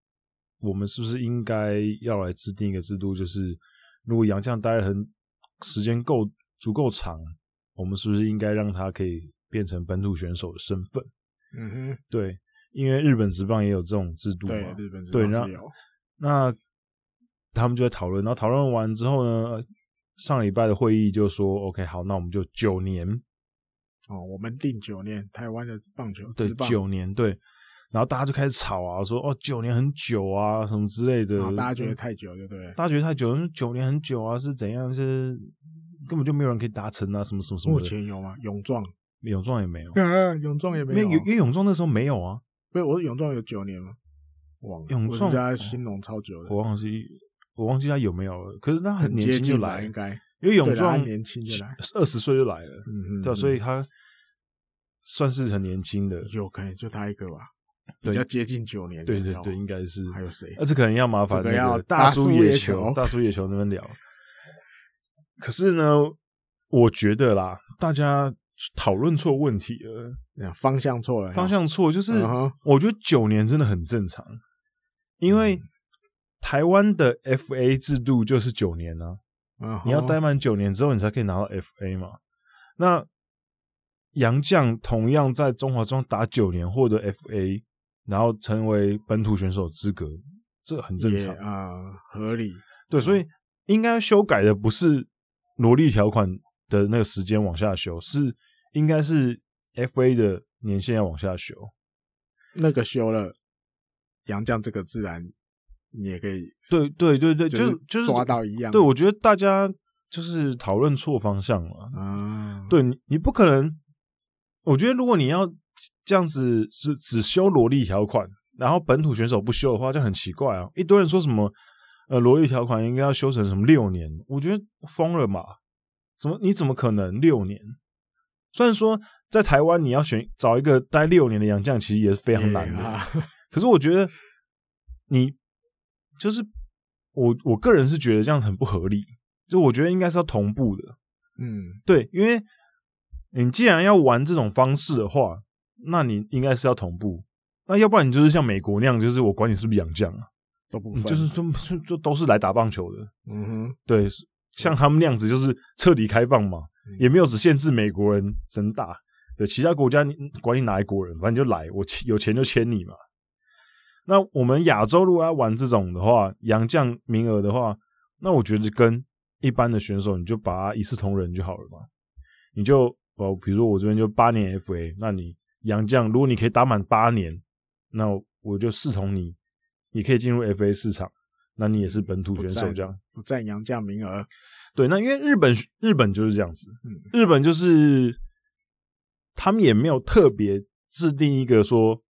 我们是不是应该要来制定一个制度？就是如果洋将待了很时间够足够长，我们是不是应该让他可以变成本土选手的身份？嗯哼，对，因为日本职棒也有这种制度嘛，对，日本职棒有。那他们就在讨论，然后讨论完之后呢？上礼拜的会议就说，OK，好，那我们就九年哦，我们定九年，台湾的棒球对九年对，然后大家就开始吵啊，说哦九年很久啊，什么之类的，大家觉得太久，对不对？大家觉得太久，九年很久啊，是怎样？是根本就没有人可以达成啊，什么什么什么？目前有吗？勇壮，勇壮也没有，勇壮也没有，因为勇壮那时候没有啊，不是，我勇壮有九年吗？忘了，勇壮家兴农超久的，我忘记。我忘记他有没有了，可是他很年轻就来，应该因为泳壮年轻就来，二十岁就来了，嗯嗯，对，所以他算是很年轻的，有可能就他一个吧，比较接近九年，对对对，应该是还有谁？而且可能要麻烦那个大叔野球，大叔野球那边聊。可是呢，我觉得啦，大家讨论错问题了，方向错了，方向错，就是我觉得九年真的很正常，因为。台湾的 FA 制度就是九年啊，uh huh. 你要待满九年之后，你才可以拿到 FA 嘛。那杨绛同样在中华中打九年，获得 FA，然后成为本土选手资格，这很正常啊，yeah, uh, 合理。对，所以应该修改的不是萝莉条款的那个时间往下修，是应该是 FA 的年限要往下修。那个修了，杨绛这个自然。你也可以，对对对对，就是就是抓到一样。对，我觉得大家就是讨论错方向了。啊，对你，你不可能。我觉得如果你要这样子是只修萝莉条款，然后本土选手不修的话，就很奇怪啊。一堆人说什么呃萝莉条款应该要修成什么六年，我觉得疯了嘛？怎么你怎么可能六年？虽然说在台湾你要选找一个待六年的洋将，其实也是非常难的。啊、可是我觉得你。就是我我个人是觉得这样很不合理，就我觉得应该是要同步的，嗯，对，因为你既然要玩这种方式的话，那你应该是要同步，那要不然你就是像美国那样，就是我管你是不是洋将啊，都不分，就是就就都是来打棒球的，嗯哼，对，像他们那样子就是彻底开放嘛，嗯、也没有只限制美国人真打，对，其他国家你管你哪一国人，反正就来，我有钱就签你嘛。那我们亚洲如果要玩这种的话，洋将名额的话，那我觉得跟一般的选手，你就把它一视同仁就好了嘛。你就哦，比如说我这边就八年 FA，那你洋将如果你可以打满八年，那我就视同你，你可以进入 FA 市场，那你也是本土选手这样，不占洋将名额。对，那因为日本日本就是这样子，嗯，日本就是他们也没有特别制定一个说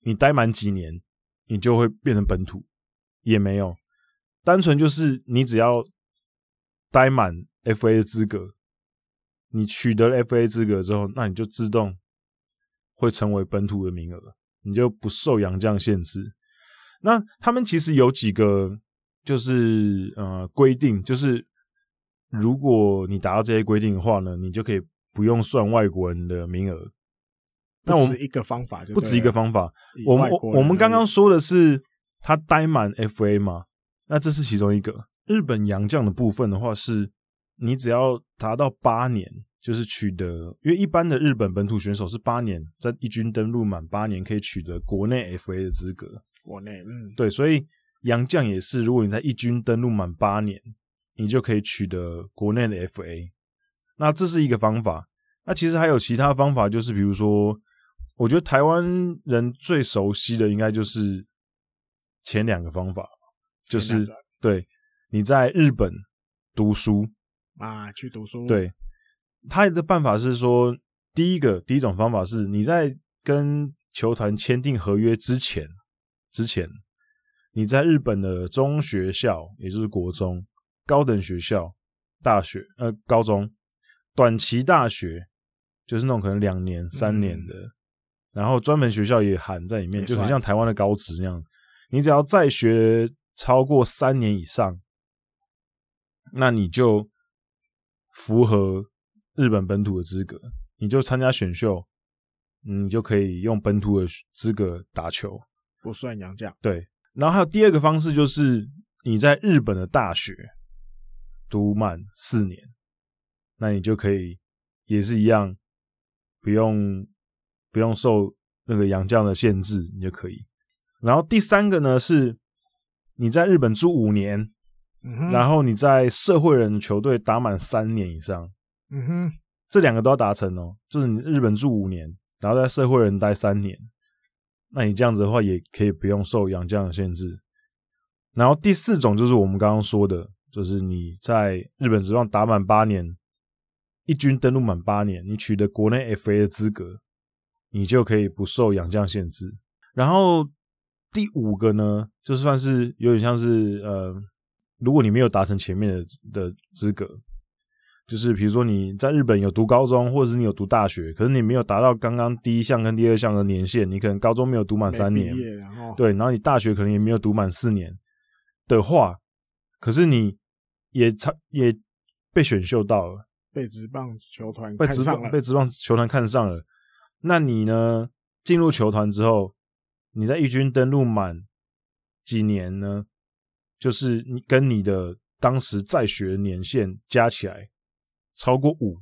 你待满几年。你就会变成本土，也没有，单纯就是你只要待满 FA 的资格，你取得了 FA 资格之后，那你就自动会成为本土的名额，你就不受洋将限制。那他们其实有几个就是呃规定，就是如果你达到这些规定的话呢，你就可以不用算外国人的名额。那我们一个方法就不止一个方法。我们我们刚刚说的是他待满 FA 嘛？那这是其中一个。日本洋将的部分的话，是你只要达到八年，就是取得，因为一般的日本本土选手是八年，在一军登陆满八年可以取得国内 FA 的资格。国内，嗯，对，所以洋将也是，如果你在一军登陆满八年，你就可以取得国内的 FA。那这是一个方法。那其实还有其他方法，就是比如说，我觉得台湾人最熟悉的应该就是前两个方法，就是对。你在日本读书啊，去读书。对，他的办法是说，第一个第一种方法是你在跟球团签订合约之前，之前你在日本的中学校，也就是国中、高等学校、大学呃高中、短期大学，就是那种可能两年、三年的，嗯、然后专门学校也含在里面，就很像台湾的高职那样。你只要在学超过三年以上。那你就符合日本本土的资格，你就参加选秀，你就可以用本土的资格打球，不算洋将。对，然后还有第二个方式，就是你在日本的大学读满四年，那你就可以也是一样，不用不用受那个洋将的限制，你就可以。然后第三个呢，是你在日本住五年。嗯、然后你在社会人球队打满三年以上，嗯哼，这两个都要达成哦。就是你日本住五年，然后在社会人待三年，那你这样子的话也可以不用受洋将的限制。然后第四种就是我们刚刚说的，就是你在日本职棒打满八年，一军登陆满八年，你取得国内 FA 的资格，你就可以不受养将限制。然后第五个呢，就算是有点像是呃。如果你没有达成前面的的资格，就是比如说你在日本有读高中，或者是你有读大学，可是你没有达到刚刚第一项跟第二项的年限，你可能高中没有读满三年，对，然后你大学可能也没有读满四年的话，可是你也差也被选秀到了，被职棒球团看上了，被职棒球团看上了，那你呢？进入球团之后，你在一军登录满几年呢？就是你跟你的当时在学年限加起来超过五，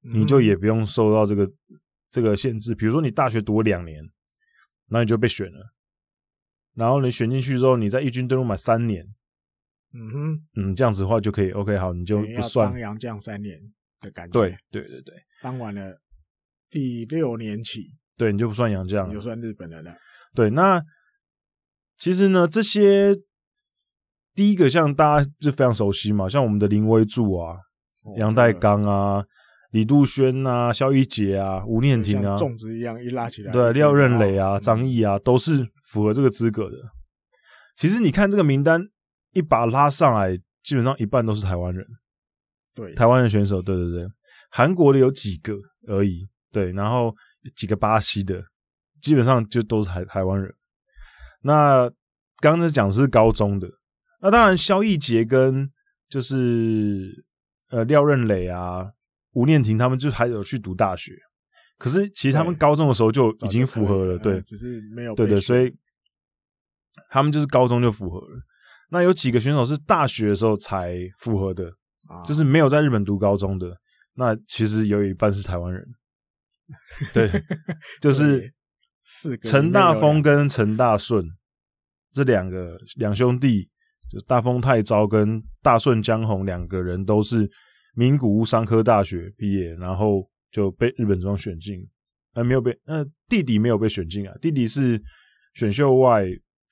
你就也不用受到这个这个限制。比如说你大学读了两年，那你就被选了。然后你选进去之后，你在一军登录满三年，嗯哼，嗯，这样子的话就可以。OK，好，你就不算洋将三年的感觉。对对对对，当完了第六年起，对，你就不算洋将，你就算日本人了。对，那其实呢，这些。第一个像大家就非常熟悉嘛，像我们的林威柱啊、杨代刚啊、李杜轩啊、肖一杰啊、吴念庭啊，粽子一样一拉起来，对，廖任磊啊、张毅啊，都是符合这个资格的。其实你看这个名单一把拉上来，基本上一半都是台湾人，对，台湾的选手，对对对，韩国的有几个而已，对，然后几个巴西的，基本上就都是台台湾人。那刚刚讲的是高中的。那当然，萧奕杰跟就是呃廖任磊啊、吴念婷他们就还有去读大学，可是其实他们高中的时候就已经符合了，对，对，只是没有对对，所以他们就是高中就符合了。那有几个选手是大学的时候才符合的，啊、就是没有在日本读高中的，那其实有一半是台湾人，对，就是陈大峰跟陈大顺这两个两兄弟。就大丰太昭跟大顺江宏两个人都是名古屋商科大学毕业，然后就被日本职棒选进，呃，没有被，呃，弟弟没有被选进啊，弟弟是选秀外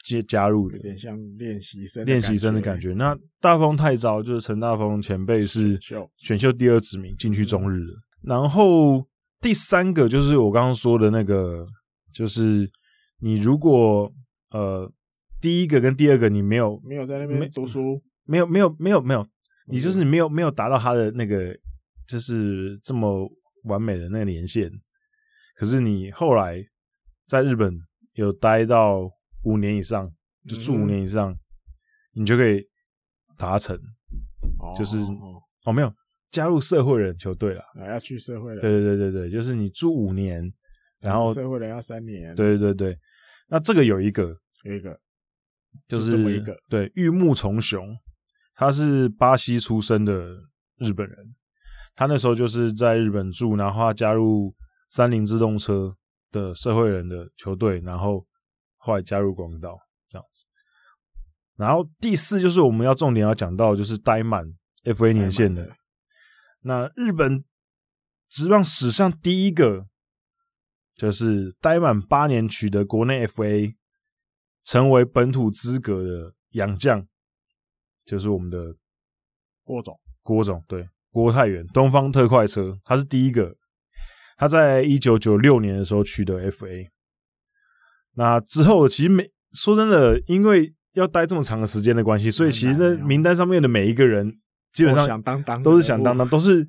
接加入的，有点像练习生练习生的感觉。那大丰太昭就是陈大丰前辈是选秀第二指名进去中日的，然后第三个就是我刚刚说的那个，就是你如果呃。第一个跟第二个，你没有没有在那边读书，没有没有没有没有，你就是你没有没有达到他的那个，就是这么完美的那个年限。可是你后来在日本有待到五年以上，就住五年以上，嗯、你就可以达成，就是哦，哦没有加入社会人球队了，啊要去社会人，对对对对对，就是你住五年，然后社会人要三年，对对对对，那这个有一个有一个。就是这么一个对玉木崇雄，他是巴西出生的日本人，他那时候就是在日本住，然后他加入三菱自动车的社会人的球队，然后后来加入广岛这样子。然后第四就是我们要重点要讲到，就是待满 FA 年限的。那日本职棒史上第一个，就是待满八年取得国内 FA，成为本土资格的洋将，就是我们的郭总。郭总对，郭泰源，东方特快车，他是第一个。他在一九九六年的时候取得 FA。那之后其实没说真的，因为要待这么长的时间的关系，所以其实那名单上面的每一个人。基本上响当当都是响当当，都是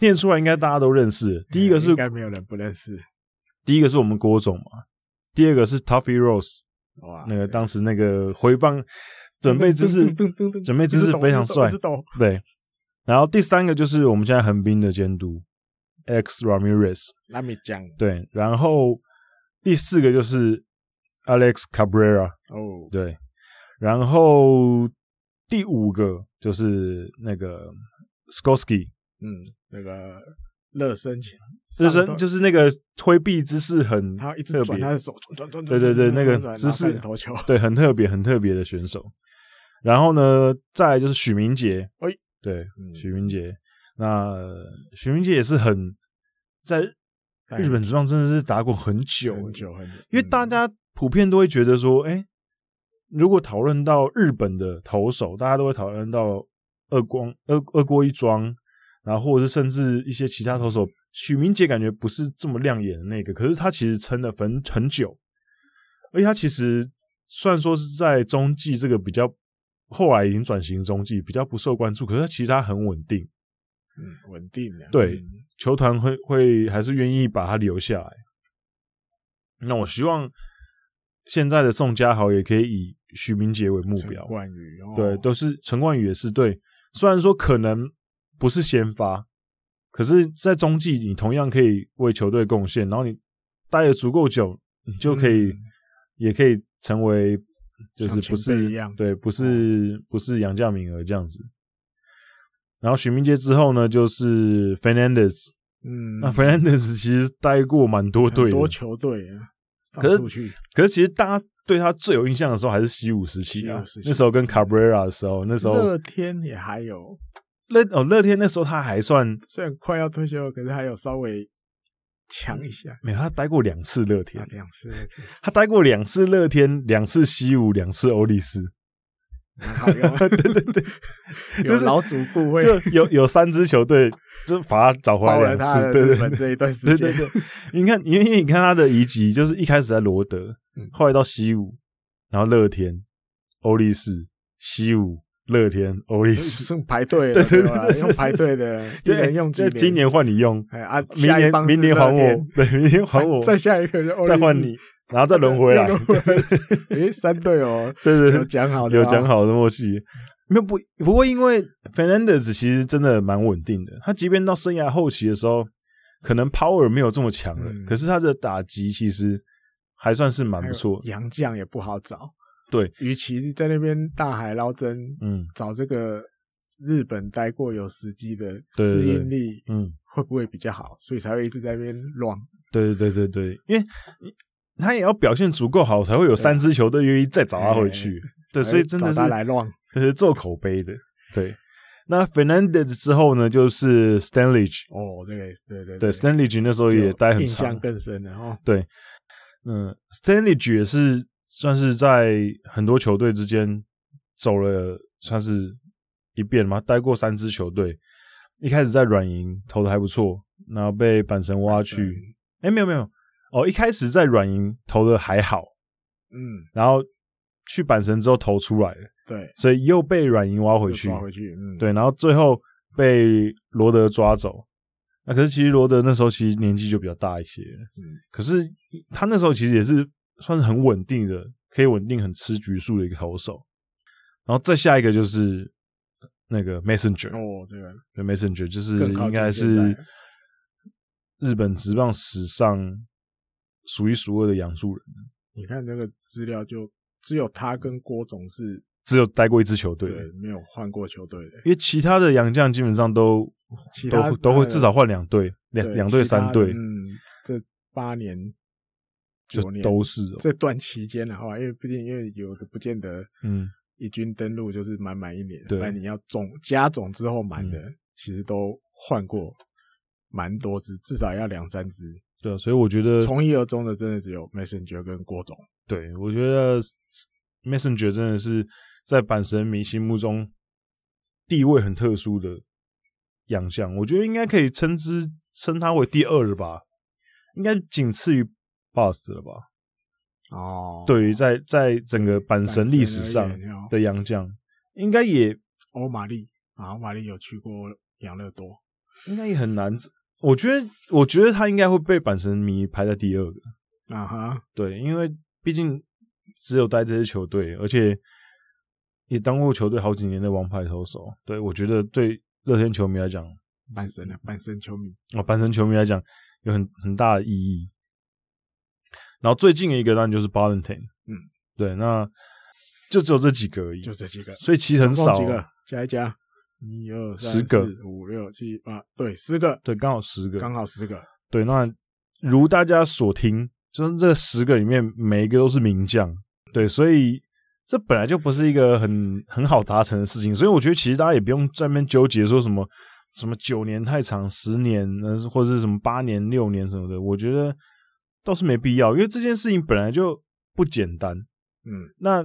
念出来应该大家都认识。第一个是应该没有人不认识。第一个是我们郭总嘛，第二个是 Tuffy Rose，哇，那个当时那个回棒准备姿势，准备姿势 非常帅。对，然后第三个就是我们现在横滨的监督 X Ramirez，拉米江。对，然后第四个就是 Alex Cabrera，哦，对，然后。第五个就是那个 Skorsky，嗯，那个热身热身就是那个推臂姿势很他一直转他的手，转转转，对对对，那个姿势投球，对，很特别很特别的选手。然后呢，再来就是许明杰，哎，对，许明杰，那许明杰也是很在日本职棒真的是打过很久很久很久，因为大家普遍都会觉得说，哎。如果讨论到日本的投手，大家都会讨论到二光二二锅一庄，然后或者是甚至一些其他投手，许明杰感觉不是这么亮眼的那个，可是他其实撑了很很久，而且他其实虽然说是在中继这个比较后来已经转型中继比较不受关注，可是他其实他很稳定，嗯，稳定的，对，嗯、球团会会还是愿意把他留下来。那我希望现在的宋家豪也可以以。许明杰为目标，冠宇、哦、对，都是陈冠宇也是对。虽然说可能不是先发，可是，在中继你同样可以为球队贡献，然后你待的足够久，你就可以、嗯，也可以成为，就是不是一样对，不是、哦、不是杨将名额这样子。然后许明杰之后呢，就是 Fernandez，嗯，那 Fernandez 其实待过蛮多队，多球队啊，可是可是其实大家。对他最有印象的时候还是西武时期啊，那时候跟 Cabrera 的时候，那时候乐天也还有乐哦，乐天那时候他还算虽然快要退休，可是还有稍微强一下。没有，他待过两次乐天，两次乐天，他待过两次乐天，两次西武，两次欧力士。好用，对对对，有老主顾会，就有有三支球队就把他找回来两次，对对对，这一段时间，对对对，你看，因为你看他的移籍，就是一开始在罗德。后来到西武，然后乐天、欧力士、西武、乐天、欧力士，用排队，对对对，用排队的，一年用几年，今年换你用，啊，明年明年还我，对，明年还我，再下一个就再换你，然后再轮回来，诶，三队哦，对对对，有讲好的，有讲好的默契，没有不不过，因为 Fernandez 其实真的蛮稳定的，他即便到生涯后期的时候，可能 power 没有这么强了，可是他的打击其实。还算是蛮不错，洋将也不好找。对，与其在那边大海捞针，嗯，找这个日本待过有时机的适应力，嗯，会不会比较好？所以才会一直在那边乱。对对对对对，因为他也要表现足够好，才会有三支球队愿意再找他回去。对，所以真的是来乱，就 是做口碑的。对，那 Fernandez 之后呢，就是 Stanley。哦，这个对对对，Stanley 那时候也待很长，印象更深的哦。对。嗯，Stanley 也是算是在很多球队之间走了，算是一遍嘛，待过三支球队。一开始在软银投的还不错，然后被阪神挖去。哎、欸，没有没有，哦，一开始在软银投的还好，嗯，然后去阪神之后投出来了，对，所以又被软银挖回去，挖回去，嗯，对，然后最后被罗德抓走。那可是其实罗德那时候其实年纪就比较大一些，嗯，可是他那时候其实也是算是很稳定的，可以稳定很吃局数的一个投手。然后再下一个就是那个 Messenger 哦，对，对，Messenger 就是应该是日本职棒史上数一数二的杨树人。你看那个资料就只有他跟郭总是只有待过一支球队，对，没有换过球队的。因为其他的洋将基本上都都都会至少换两队，两两队三队。嗯，这八年九年都是、哦、这段期间的话，因为毕竟因为有的不见得，嗯，一军登陆就是满满一年，对，那你要总加总之后满的，嗯、其实都换过蛮多支，至少要两三支。对，所以我觉得从一而终的真的只有 Messenger 跟郭总。对，我觉得 Messenger 真的是在阪神迷心目中地位很特殊的洋将，我觉得应该可以称之称他为第二了吧，应该仅次于 Boss 了吧？哦，对于在在整个阪神历史上的洋将，应该也欧玛丽啊，欧玛丽有去过养乐多，应该也很难。我觉得，我觉得他应该会被阪神迷排在第二个啊哈，uh. 对，因为毕竟只有待这些球队，而且也当过球队好几年的王牌投手。对，我觉得对乐天球迷来讲，阪神啊，阪神球迷哦，阪神球迷来讲有很很大的意义。然后最近的一个当然就是 Ballantyne，嗯，对，那就只有这几个而已，就这几个，所以其实很少，几个加一加。一二三十个四五六七八，对，十个，对，刚好十个，刚好十个，对。那如大家所听，就是这十个里面每一个都是名将，对，所以这本来就不是一个很很好达成的事情。所以我觉得其实大家也不用在那边纠结说什么什么九年太长，十年，或者是什么八年、六年什么的，我觉得倒是没必要，因为这件事情本来就不简单。嗯，那。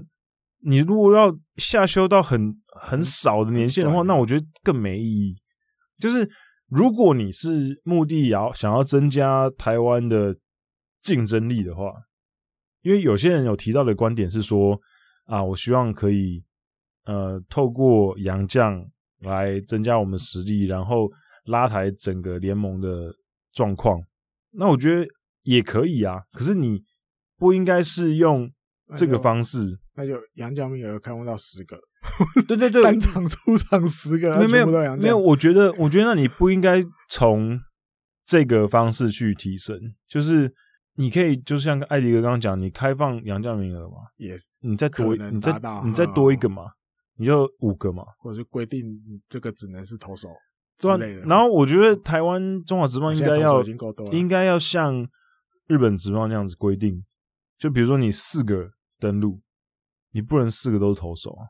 你如果要下修到很很少的年限的话，那我觉得更没意义。就是如果你是目的要想要增加台湾的竞争力的话，因为有些人有提到的观点是说啊，我希望可以呃透过洋将来增加我们实力，然后拉抬整个联盟的状况。那我觉得也可以啊，可是你不应该是用这个方式。那就杨将名额开放到十个，对对对，单场出场十个，没有没有没有，我觉得我觉得那你不应该从这个方式去提升，就是你可以就像艾迪哥刚刚讲，你开放杨将名额嘛，yes，你再多你再你再多一个嘛，你就五个嘛，或者是规定这个只能是投手之类的。然后我觉得台湾中华职棒应该要应该要像日本职棒那样子规定，就比如说你四个登录。你不能四个都是投手啊，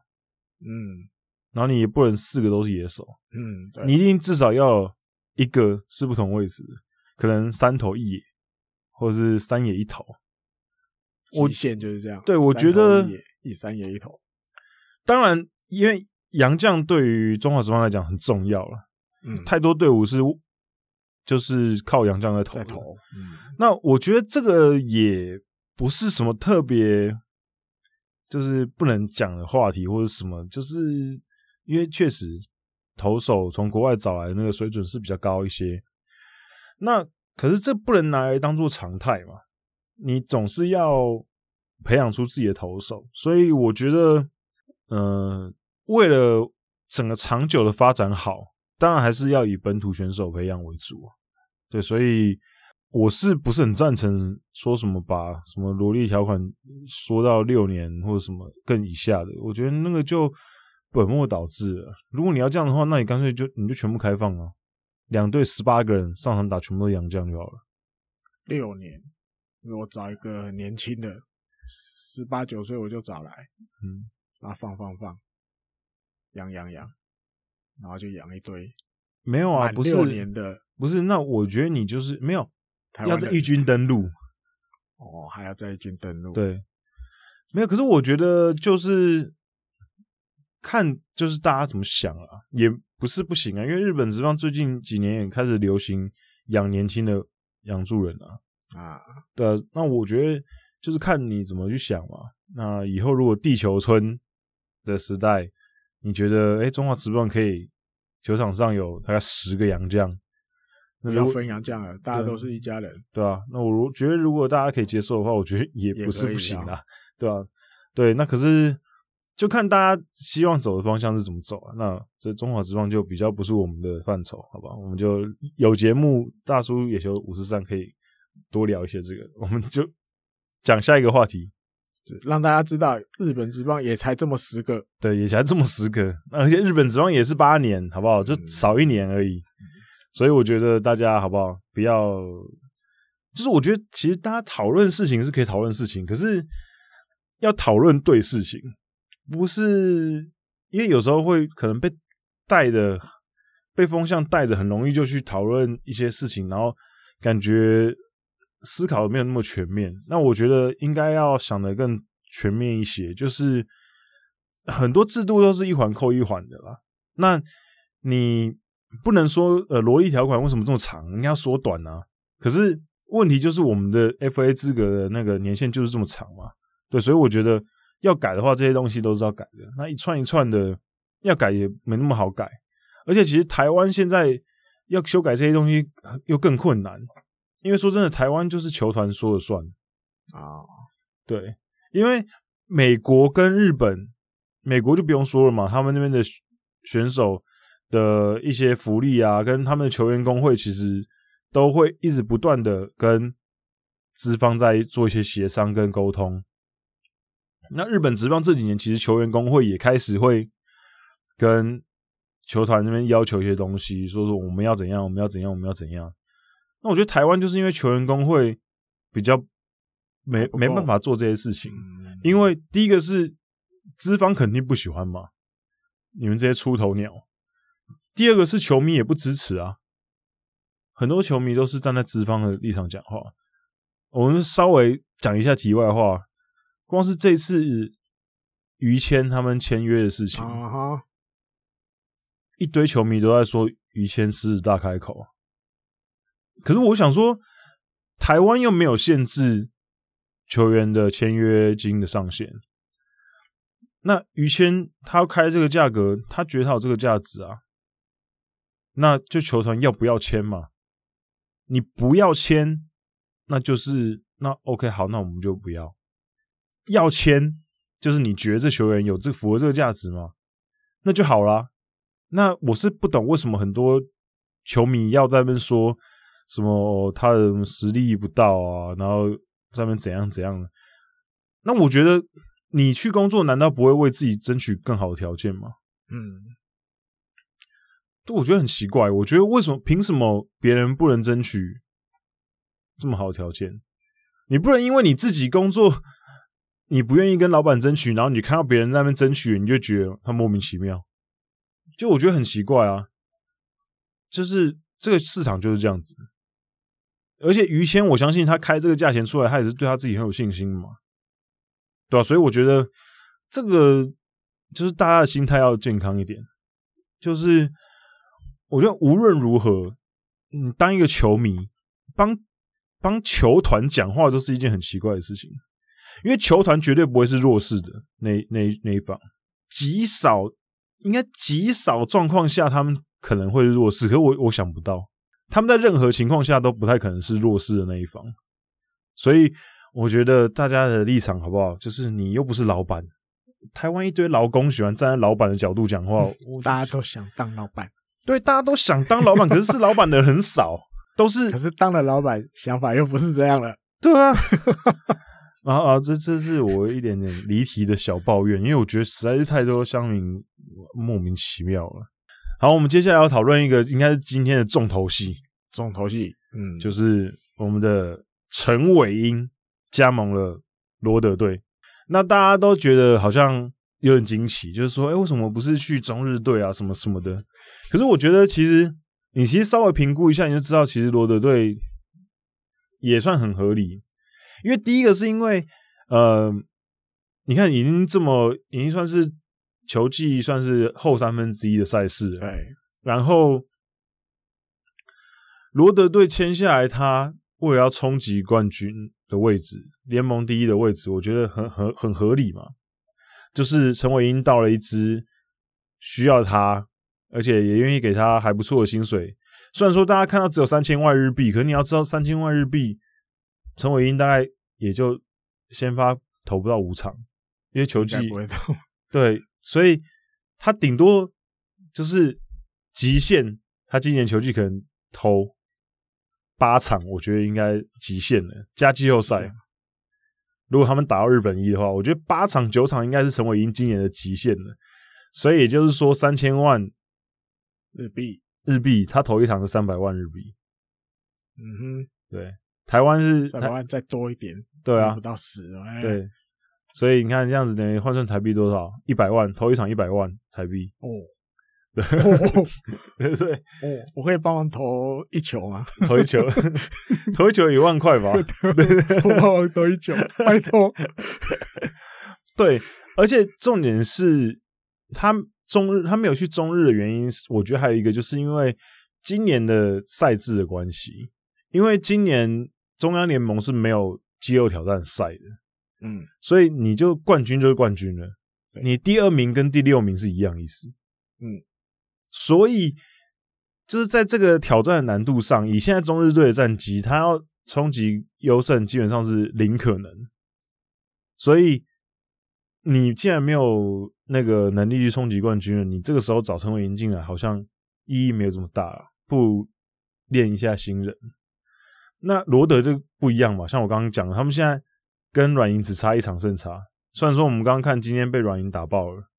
嗯，然后你也不能四个都是野手，嗯，对，你一定至少要一个是不同位置的，可能三投一野，或者是三野一投，极限就是这样。对，我觉得一三野一投，当然，因为洋将对于中华职棒来讲很重要了，嗯，太多队伍是就是靠洋将在投，在投，嗯，那我觉得这个也不是什么特别。就是不能讲的话题或者什么，就是因为确实投手从国外找来的那个水准是比较高一些。那可是这不能拿来当做常态嘛？你总是要培养出自己的投手，所以我觉得，嗯、呃，为了整个长久的发展好，当然还是要以本土选手培养为主。对，所以。我是不是很赞成说什么把什么萝莉条款说到六年或者什么更以下的？我觉得那个就本末倒置了。如果你要这样的话，那你干脆就你就全部开放啊，两队十八个人上场打，全部都洋将就好了。六年，因为我找一个很年轻的，十八九岁我就找来，嗯，然后放放放，养养养，然后就养一堆。没有啊，不是六年的，不是。那我觉得你就是没有。要在义军登陆哦，还要在一军登陆。对，没有。可是我觉得就是看，就是大家怎么想啊，也不是不行啊。因为日本职棒最近几年也开始流行养年轻的养助人啊。啊，对啊。那我觉得就是看你怎么去想嘛。那以后如果地球村的时代，你觉得哎，中华职棒可以球场上有大概十个洋将。不要分洋将了，大家都是一家人，对啊，那我如觉得，如果大家可以接受的话，我觉得也不是不行啊，对啊，对，那可是就看大家希望走的方向是怎么走啊。那这中华职棒就比较不是我们的范畴，好吧？我们就有节目，大叔也球五十三可以多聊一些这个，我们就讲下一个话题。让大家知道日本职棒也才这么十个，对，也才这么十个，而且日本职棒也是八年，好不好？就少一年而已。嗯、所以我觉得大家好不好？不要，就是我觉得其实大家讨论事情是可以讨论事情，可是要讨论对事情，不是因为有时候会可能被带的被风向带着，很容易就去讨论一些事情，然后感觉。思考没有那么全面，那我觉得应该要想的更全面一些。就是很多制度都是一环扣一环的啦。那你不能说呃，萝莉条款为什么这么长？应该要缩短啊。可是问题就是我们的 FA 资格的那个年限就是这么长嘛。对，所以我觉得要改的话，这些东西都是要改的。那一串一串的要改也没那么好改，而且其实台湾现在要修改这些东西又更困难。因为说真的，台湾就是球团说了算啊。对，因为美国跟日本，美国就不用说了嘛，他们那边的选手的一些福利啊，跟他们的球员工会，其实都会一直不断的跟资方在做一些协商跟沟通。那日本职棒这几年，其实球员工会也开始会跟球团那边要求一些东西，说说我们要怎样，我们要怎样，我们要怎样。那我觉得台湾就是因为球员工会比较没没办法做这些事情，因为第一个是资方肯定不喜欢嘛，你们这些出头鸟；第二个是球迷也不支持啊，很多球迷都是站在资方的立场讲话。我们稍微讲一下题外话，光是这次于谦他们签约的事情，一堆球迷都在说于谦狮子大开口。可是我想说，台湾又没有限制球员的签约金的上限。那于谦他要开这个价格，他觉得他有这个价值啊。那就球团要不要签嘛？你不要签，那就是那 OK 好，那我们就不要。要签，就是你觉得这球员有这符合这个价值吗？那就好啦。那我是不懂为什么很多球迷要在那边说。什么他的实力不到啊，然后上面怎样怎样？那我觉得你去工作，难道不会为自己争取更好的条件吗？嗯，我觉得很奇怪。我觉得为什么凭什么别人不能争取这么好的条件？你不能因为你自己工作，你不愿意跟老板争取，然后你看到别人在那边争取，你就觉得他莫名其妙。就我觉得很奇怪啊，就是这个市场就是这样子。而且于谦，我相信他开这个价钱出来，他也是对他自己很有信心嘛，对吧？所以我觉得这个就是大家的心态要健康一点。就是我觉得无论如何，你当一个球迷帮帮球团讲话，都是一件很奇怪的事情，因为球团绝对不会是弱势的那那那一方，极少应该极少状况下他们可能会是弱势，可是我我想不到。他们在任何情况下都不太可能是弱势的那一方，所以我觉得大家的立场好不好？就是你又不是老板，台湾一堆劳工喜欢站在老板的角度讲话，嗯，大家都想当老板，对，大家都想当老板，可是是老板的很少，都是，可是当了老板想法又不是这样了，对啊，啊啊，这这是我一点点离题的小抱怨，因为我觉得实在是太多乡民莫名其妙了。好，我们接下来要讨论一个，应该是今天的重头戏。重头戏，嗯，就是我们的陈伟英加盟了罗德队。那大家都觉得好像有点惊奇，就是说，哎，为什么不是去中日队啊，什么什么的？可是我觉得，其实你其实稍微评估一下，你就知道，其实罗德队也算很合理。因为第一个是因为，呃，你看已经这么，已经算是。球季算是后三分之一的赛事，哎。然后罗德队签下来，他为了要冲击冠军的位置，联盟第一的位置，我觉得很很很合理嘛。就是陈伟英到了一支需要他，而且也愿意给他还不错的薪水。虽然说大家看到只有三千万日币，可是你要知道三千万日币，陈伟英大概也就先发投不到五场，因为球技不会投，对。所以他顶多就是极限，他今年球季可能投八场，我觉得应该极限了。加季后赛，如果他们打到日本一的话，我觉得八场九场应该是陈伟殷今年的极限了。所以也就是说，三千万日币，日币，他投一场是三百万日币。嗯哼，对，台湾是三百万再多一点，对啊，不到十，哎，对。所以你看这样子等于换算台币多少？一百万，投一场一百万台币。哦，对，哦、对我可以帮忙投一球吗？投一球，投一球一万块吧？对，我帮忙投一球，拜托。对，而且重点是他中日他没有去中日的原因，我觉得还有一个就是因为今年的赛制的关系，因为今年中央联盟是没有肌肉挑战赛的。嗯，所以你就冠军就是冠军了，你第二名跟第六名是一样意思。嗯，所以就是在这个挑战的难度上，以现在中日队的战绩，他要冲击优胜基本上是零可能。所以你既然没有那个能力去冲击冠军了，你这个时候找陈伟殷进来，好像意义没有这么大了，不如练一下新人。那罗德就不一样嘛，像我刚刚讲的，他们现在。跟软银只差一场胜差，虽然说我们刚刚看今天被软银打爆了，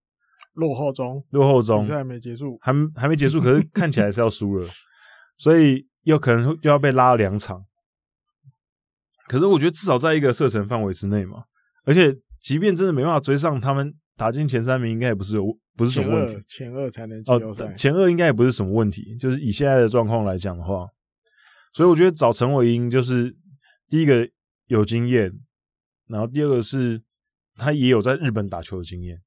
落后中，落后中，比赛还没结束，还还没结束，可是看起来是要输了，所以又可能又要被拉两场。可是我觉得至少在一个射程范围之内嘛，而且即便真的没办法追上他们打进前三名，应该也不是有不是什么问题，前二，才能进季后赛，前二应该也不是什么问题，就是以现在的状况来讲的话，所以我觉得找陈伟英就是第一个有经验。然后第二个是，他也有在日本打球的经验，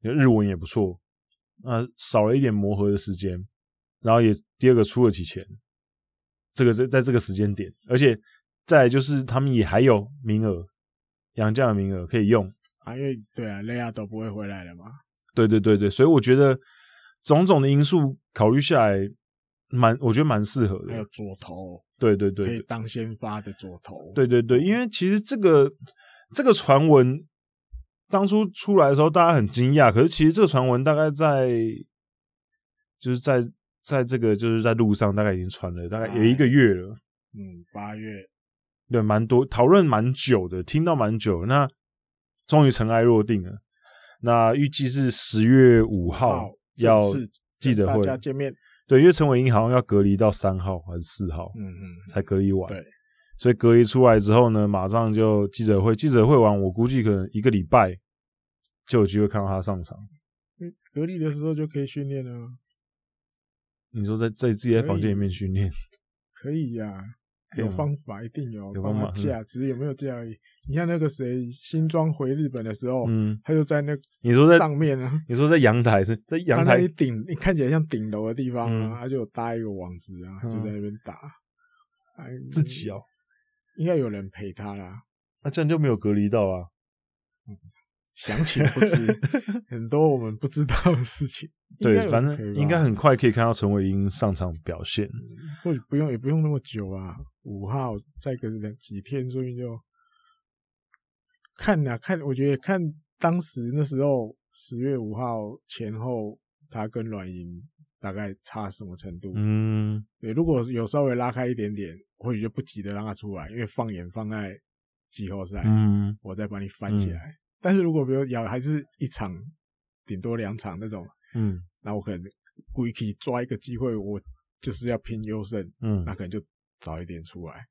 日文也不错，啊，少了一点磨合的时间，然后也第二个出了几钱，这个在在这个时间点，而且再来就是他们也还有名额，杨将的名额可以用啊，因为对啊，雷亚都不会回来了嘛，对对对对，所以我觉得种种的因素考虑下来，蛮我觉得蛮适合的，还有左投。对对对，可以当先发的左投。对对对，因为其实这个这个传闻当初出来的时候，大家很惊讶。可是其实这个传闻大概在就是在在这个就是在路上，大概已经传了大概有一个月了。嗯，八月，对，蛮多讨论蛮久的，听到蛮久。那终于尘埃落定了。那预计是十月五号要记者会，大家见面。对，因为陈伟英好像要隔离到三号还是四号，嗯嗯，才隔离完。对，所以隔离出来之后呢，马上就记者会，记者会完，我估计可能一个礼拜就有机会看到他上场。嗯，隔离的时候就可以训练了。你说在在自己在房间里面训练？可以呀、啊。有方法，一定有。有方法，假只是有没有这样？你像那个谁，新庄回日本的时候，嗯，他就在那，你说在上面啊？你说在阳台是在阳台顶，你看起来像顶楼的地方啊，他就搭一个网子啊，就在那边打。自己哦，应该有人陪他啦。那这样就没有隔离到啊？详情不知，很多我们不知道的事情。对，反正应该很快可以看到陈伟英上场表现，或许不用，也不用那么久啊。五号再隔两几天，所以就看呐看，我觉得看当时那时候十月五号前后，他跟软银大概差什么程度？嗯，对，如果有稍微拉开一点点，或许就不急着让它出来，因为放眼放在季后赛，嗯，我再把你翻起来。嗯但是如果比如要还是一场，顶多两场那种，嗯，那我可能故意可以抓一个机会，我就是要拼优胜，嗯，那可能就早一点出来。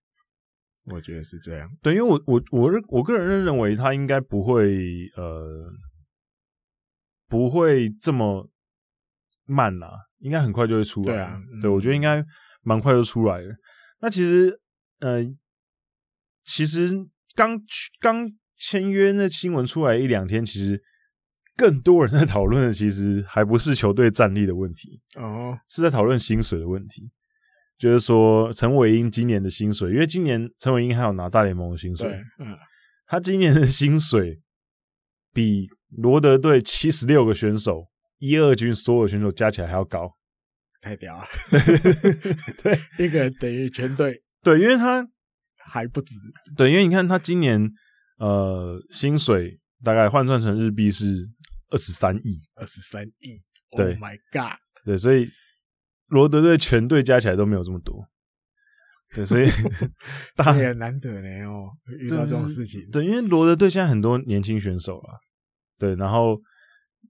我觉得是这样。对，因为我我我我个人认认为他应该不会呃不会这么慢啦，应该很快就会出来。对啊，对，我觉得应该蛮快就出来了。那其实呃，其实刚刚。签约那新闻出来一两天，其实更多人在讨论的，其实还不是球队战力的问题哦，是在讨论薪水的问题。就是说，陈伟英今年的薪水，因为今年陈伟英还有拿大联盟的薪水，嗯，他今年的薪水比罗德队七十六个选手一二军所有选手加起来还要高，太屌了！对，一个人等于全队，对，因为他还不止，对，因为你看他今年。呃，薪水大概换算成日币是二十三亿，二十三亿，对 Oh my God，对，所以罗德队全队加起来都没有这么多。对，所以 大也难得呢哦，遇到这种事情。对，因为罗德队现在很多年轻选手了，对，然后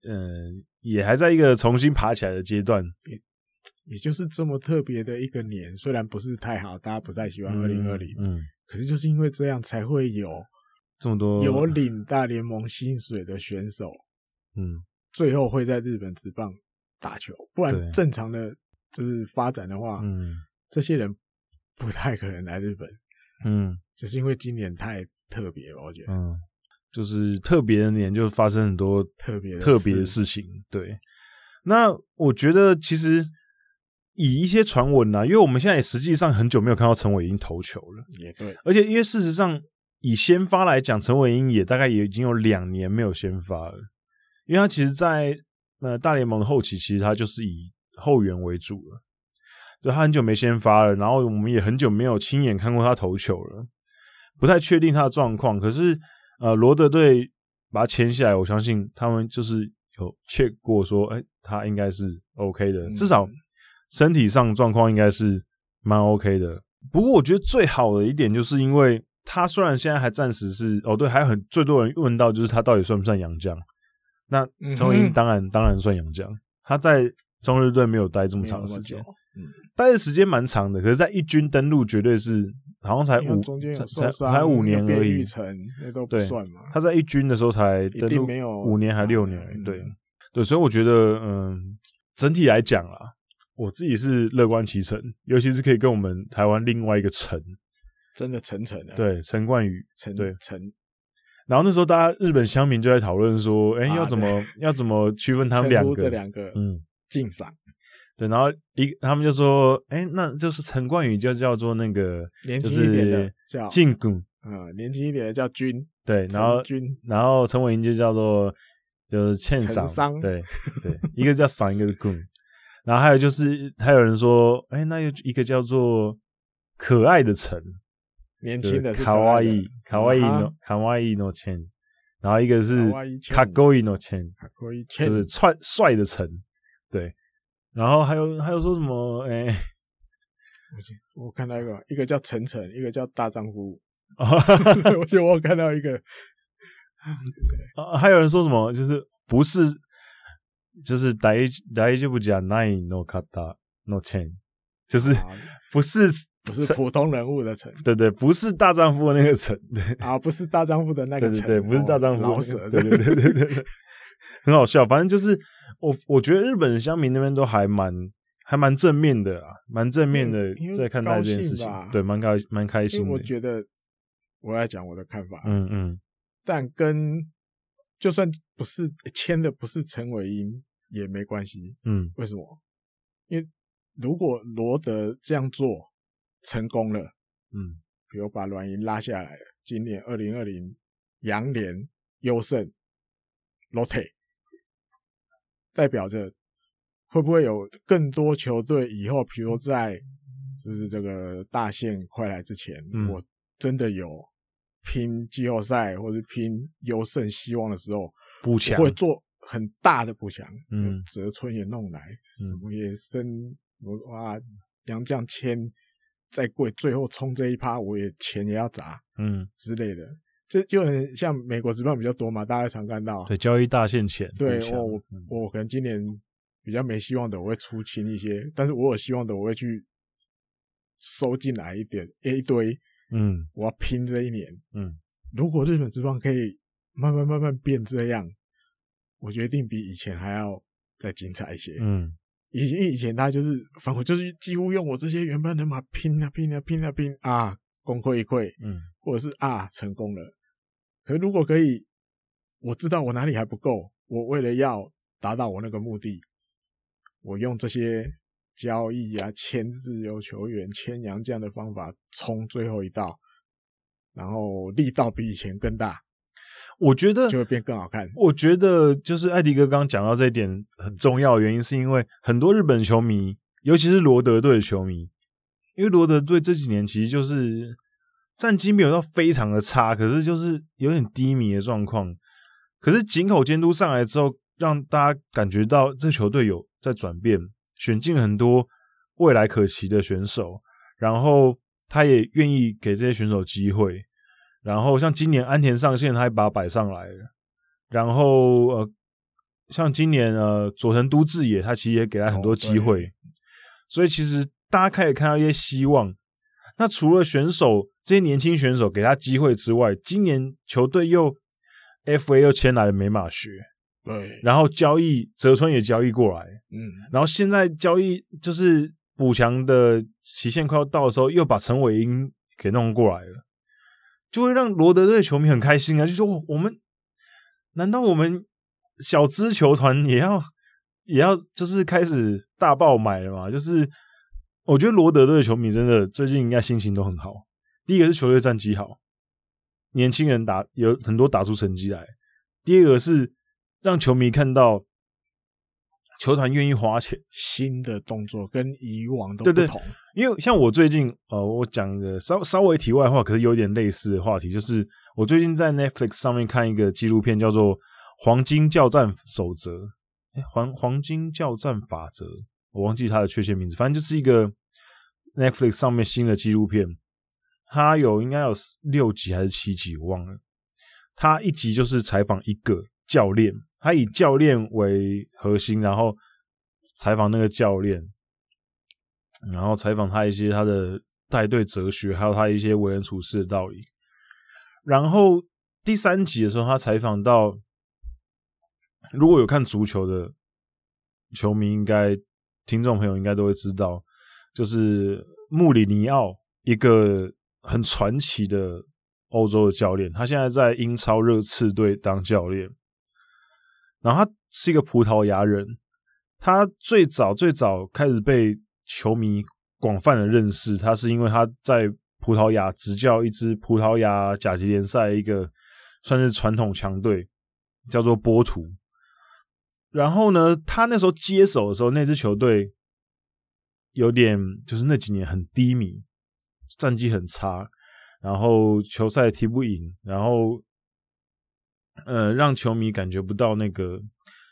嗯、呃，也还在一个重新爬起来的阶段。也也就是这么特别的一个年，虽然不是太好，大家不太喜欢二零二零，嗯，可是就是因为这样才会有这么多。有领大联盟薪水的选手，嗯，最后会在日本职棒打球，不然正常的就是发展的话，嗯，这些人不太可能来日本，嗯，就是因为今年太特别了，我觉得，嗯，就是特别的年，就发生很多特别特别的事情，对。那我觉得其实。以一些传闻啊，因为我们现在也实际上很久没有看到陈伟英投球了，也对。而且因为事实上，以先发来讲，陈伟英也大概也已经有两年没有先发了，因为他其实在，在呃大联盟的后期，其实他就是以后援为主了，对，他很久没先发了，然后我们也很久没有亲眼看过他投球了，不太确定他的状况。可是呃罗德队把他签下来，我相信他们就是有 check 过说，哎，他应该是 OK 的，至少。身体上状况应该是蛮 OK 的，不过我觉得最好的一点就是因为他虽然现在还暂时是哦对，还有很最多人问到就是他到底算不算洋将？那陈伟英当然当然算洋将，他在中日队没有待这么长的时间，待的时间蛮长的，可是，在一军登陆绝对是好像才五才才五年而已，那都不算嘛。他在一军的时候才登陆五年还六年，对对，所以我觉得嗯，整体来讲啊。我自己是乐观其成，尤其是可以跟我们台湾另外一个陈，真的陈陈的，对陈冠宇，陈对陈。然后那时候大家日本乡民就在讨论说，哎、欸，要怎么、啊、要怎么区分他们两个？这两个，嗯，敬赏。对，然后一他们就说，哎、欸，那就是陈冠宇就叫做那个年轻一点的叫敬谷，啊，年轻一点的叫君，对，然后君，然后陈伟霆就叫做就是欠赏，对 对，一个叫赏，一个是谷。然后还有就是，还有人说，哎，那又一个叫做可爱的陈，年轻的卡哇伊，卡哇伊诺，卡哇伊诺千，然后一个是卡勾伊诺千，就是帅帅的陈，对。然后还有还有说什么？哎，我看到一个，一个叫陈陈，一个叫大丈夫。我觉得我看到一个，啊，还有人说什么？就是不是。就是大大丈夫じゃないの方の陈，就是不是不是普通人物的陈，对对，不是大丈夫的那个陈，对啊，不是大丈夫的那个陈，对对，不是大丈夫老舍，对对对对对，很好笑。反正就是 我我觉得日本的乡民那边都还蛮还蛮正面的啊，蛮正面的在看待这件事情，对，蛮开蛮开心的。我觉得我要讲我的看法，嗯嗯，但跟就算不是签的不是陈伟英。也没关系，嗯，为什么？因为如果罗德这样做成功了，嗯，比如把软银拉下来了，今年二零二零洋联优胜罗特，代表着会不会有更多球队以后，比如在就是这个大限快来之前，嗯、我真的有拼季后赛或者拼优胜希望的时候，补强会做。很大的补强，嗯，泽村也弄来，什么也升，我哇，杨将签再贵，最后冲这一趴，我也钱也要砸，嗯之类的，这就很像美国职棒比较多嘛，大家常看到，对，交易大限前，对，我我我可能今年比较没希望的，我会出清一些，但是我有希望的，我会去收进来一点，一堆，嗯，我要拼这一年，嗯，如果日本职棒可以慢慢慢慢变这样。我决定比以前还要再精彩一些。嗯，以前以前他就是，反正就是几乎用我这些原班人马拼啊拼啊拼啊拼啊，功亏一篑。嗯，或者是啊成功了。可如果可以，我知道我哪里还不够，我为了要达到我那个目的，我用这些交易啊、签自由球员、签洋这样的方法冲最后一道，然后力道比以前更大。我觉得就会变更好看。我觉得就是艾迪哥刚刚讲到这一点很重要的原因，是因为很多日本球迷，尤其是罗德队的球迷，因为罗德队这几年其实就是战绩没有到非常的差，可是就是有点低迷的状况。可是井口监督上来之后，让大家感觉到这球队有在转变，选进很多未来可期的选手，然后他也愿意给这些选手机会。然后像今年安田上线，他还把他摆上来了。然后呃，像今年呃佐藤都志也，他其实也给他很多机会。哦、所以其实大家可以看到一些希望。那除了选手这些年轻选手给他机会之外，今年球队又 FA 又签来了美马学。对，然后交易泽村也交易过来，嗯，然后现在交易就是补强的期限快要到的时候，又把陈伟英给弄过来了，就会让罗德队球迷很开心啊！就说我们难道我们小资球团也要也要就是开始大爆买了嘛？就是我觉得罗德队的球迷真的最近应该心情都很好。第一个是球队战绩好，年轻人打有很多打出成绩来；第二个是。让球迷看到球团愿意花钱，新的动作跟以往都不同。因为像我最近，呃，我讲的稍稍微题外话，可是有点类似的话题，就是我最近在 Netflix 上面看一个纪录片，叫做《黄金教战守则》，哎，黄黄金教战法则，我忘记它的确切名字，反正就是一个 Netflix 上面新的纪录片，它有应该有六集还是七集，我忘了。它一集就是采访一个教练。他以教练为核心，然后采访那个教练，然后采访他一些他的带队哲学，还有他一些为人处事的道理。然后第三集的时候，他采访到，如果有看足球的球迷，应该听众朋友应该都会知道，就是穆里尼奥，一个很传奇的欧洲的教练，他现在在英超热刺队当教练。然后他是一个葡萄牙人，他最早最早开始被球迷广泛的认识，他是因为他在葡萄牙执教一支葡萄牙甲级联赛一个算是传统强队，叫做波图。然后呢，他那时候接手的时候，那支球队有点就是那几年很低迷，战绩很差，然后球赛踢不赢，然后。呃，让球迷感觉不到那个，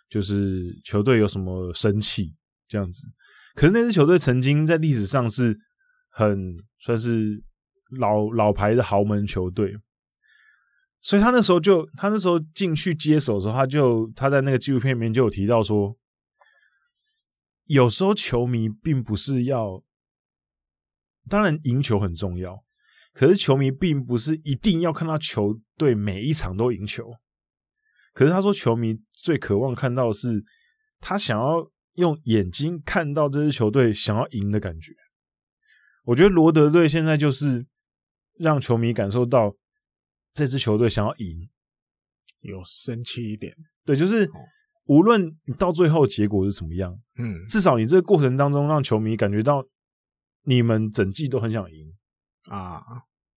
就是球队有什么生气这样子。可是那支球队曾经在历史上是很算是老老牌的豪门球队，所以他那时候就他那时候进去接手的时候，他就他在那个纪录片里面就有提到说，有时候球迷并不是要，当然赢球很重要，可是球迷并不是一定要看到球队每一场都赢球。可是他说，球迷最渴望看到的是他想要用眼睛看到这支球队想要赢的感觉。我觉得罗德队现在就是让球迷感受到这支球队想要赢，有生气一点。对，就是无论你到最后结果是怎么样，嗯，至少你这个过程当中让球迷感觉到你们整季都很想赢啊。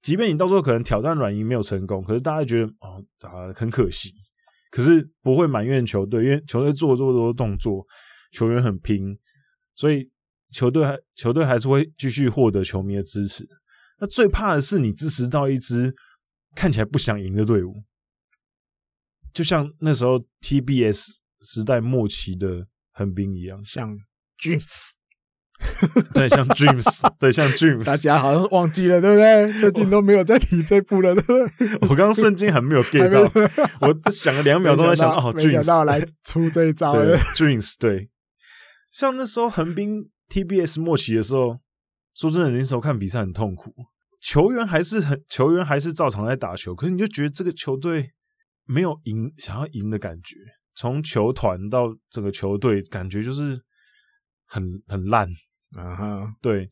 即便你到时候可能挑战软银没有成功，可是大家觉得哦啊很可惜。可是不会埋怨球队，因为球队做了这么多动作，球员很拼，所以球队还球队还是会继续获得球迷的支持。那最怕的是你支持到一支看起来不想赢的队伍，就像那时候 TBS 时代末期的横滨一样，像 Dreams。对，像 Dreams，对，像 Dreams，大家好像忘记了，对不对？最近都没有在提这部了，对不对？我刚刚瞬间很没有 get 到，我想了两秒钟，在想哦，没想到来出这一招了。Dreams，对，像那时候横滨 TBS 末期的时候，说真的，那时候看比赛很痛苦，球员还是很球员还是照常在打球，可是你就觉得这个球队没有赢，想要赢的感觉，从球团到整个球队，感觉就是很很烂。啊哈，对，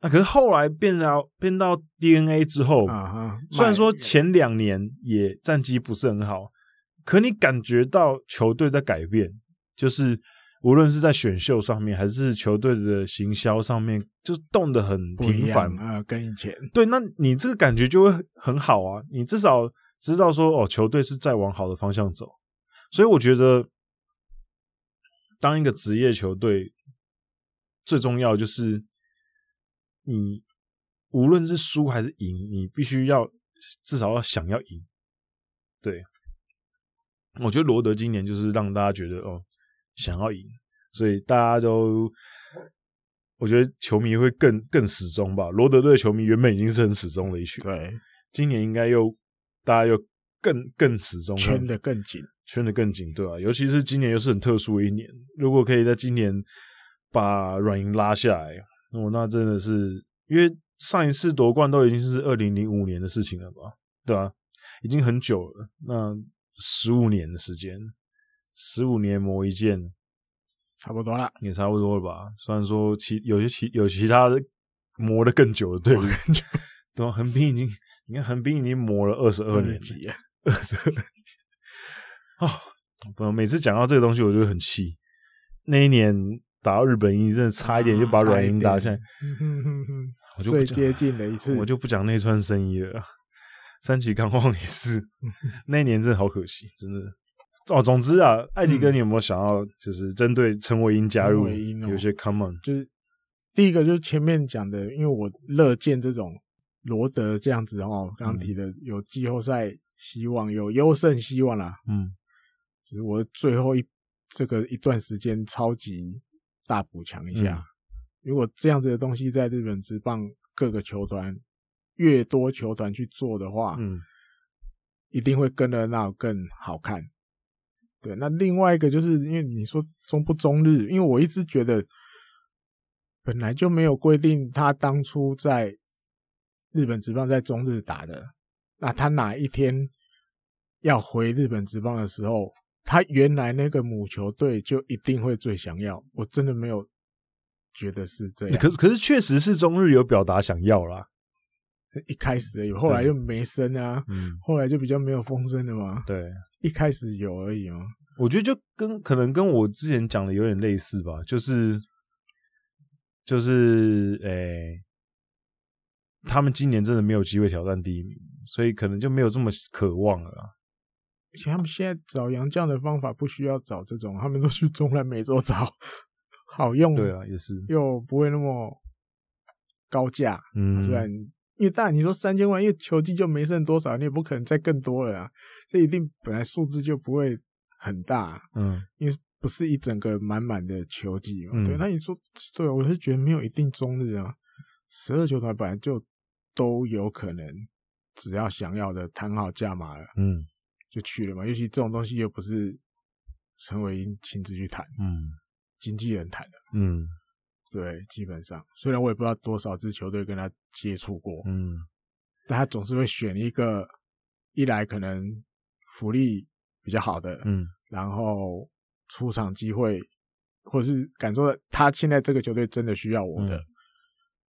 那可是后来变到变到 DNA 之后，啊哈，虽然说前两年也战绩不是很好，可你感觉到球队在改变，就是无论是在选秀上面，还是球队的行销上面，就动得很频繁啊，跟以前对，那你这个感觉就会很好啊，你至少知道说哦，球队是在往好的方向走，所以我觉得当一个职业球队。最重要就是你无论是输还是赢，你必须要至少要想要赢。对，我觉得罗德今年就是让大家觉得哦，想要赢，所以大家都我觉得球迷会更更始终吧。罗德队球迷原本已经是很始终的一群，对，今年应该又大家又更更始终，圈的更紧，圈的更紧，对吧、啊？尤其是今年又是很特殊的一年，如果可以在今年把软银拉下来，哦，那真的是因为上一次夺冠都已经是二零零五年的事情了吧？对吧、啊？已经很久了，那十五年的时间，十五年磨一剑，差不多了，也差不多了吧？虽然说其有些其有其他的磨的更久的队伍，对吧？横滨已经，你看横滨已经磨了二十二年级，二十二。哦，不，每次讲到这个东西，我就会很气。那一年打到日本一，真的差一点就把软银打下来，我就最接近的一次，我就不讲内川生一了。三崎康晃也是，那一年真的好可惜，真的。哦，总之啊，艾迪哥，你有没有想要就是针对陈伟英加入有些 common？就是第一个就是前面讲的，因为我乐见这种罗德这样子哦，刚刚提的有季后赛希望，有优胜希望啦。嗯，就是我最后一这个一段时间超级大补强一下。如果这样子的东西在日本职棒各个球团。越多球团去做的话，嗯，一定会跟热闹、更好看。对，那另外一个就是因为你说中不中日，因为我一直觉得本来就没有规定他当初在日本职棒在中日打的，那他哪一天要回日本职棒的时候，他原来那个母球队就一定会最想要。我真的没有觉得是这样，可是可是确实是中日有表达想要啦。一开始有，后来又没声啊，嗯，后来就比较没有风声了嘛。对，一开始有而已吗。我觉得就跟可能跟我之前讲的有点类似吧，就是就是诶、欸，他们今年真的没有机会挑战第一名，所以可能就没有这么渴望了。而且他们现在找洋将的方法不需要找这种，他们都去中南美洲找好用，对啊，也是又不会那么高价，嗯，虽然。因为当然你说三千万，因为球季就没剩多少，你也不可能再更多了啊。这一定本来数字就不会很大，嗯，因为不是一整个满满的球季嘛。嗯、对，那你说对，我是觉得没有一定中日啊，十二球团本来就都有可能，只要想要的谈好价码了，嗯，就去了嘛。尤其这种东西又不是陈伟英亲自去谈，嗯，经纪人谈的，嗯。对，基本上，虽然我也不知道多少支球队跟他接触过，嗯，但他总是会选一个，一来可能福利比较好的，嗯，然后出场机会，或者是感受到他现在这个球队真的需要我的，嗯、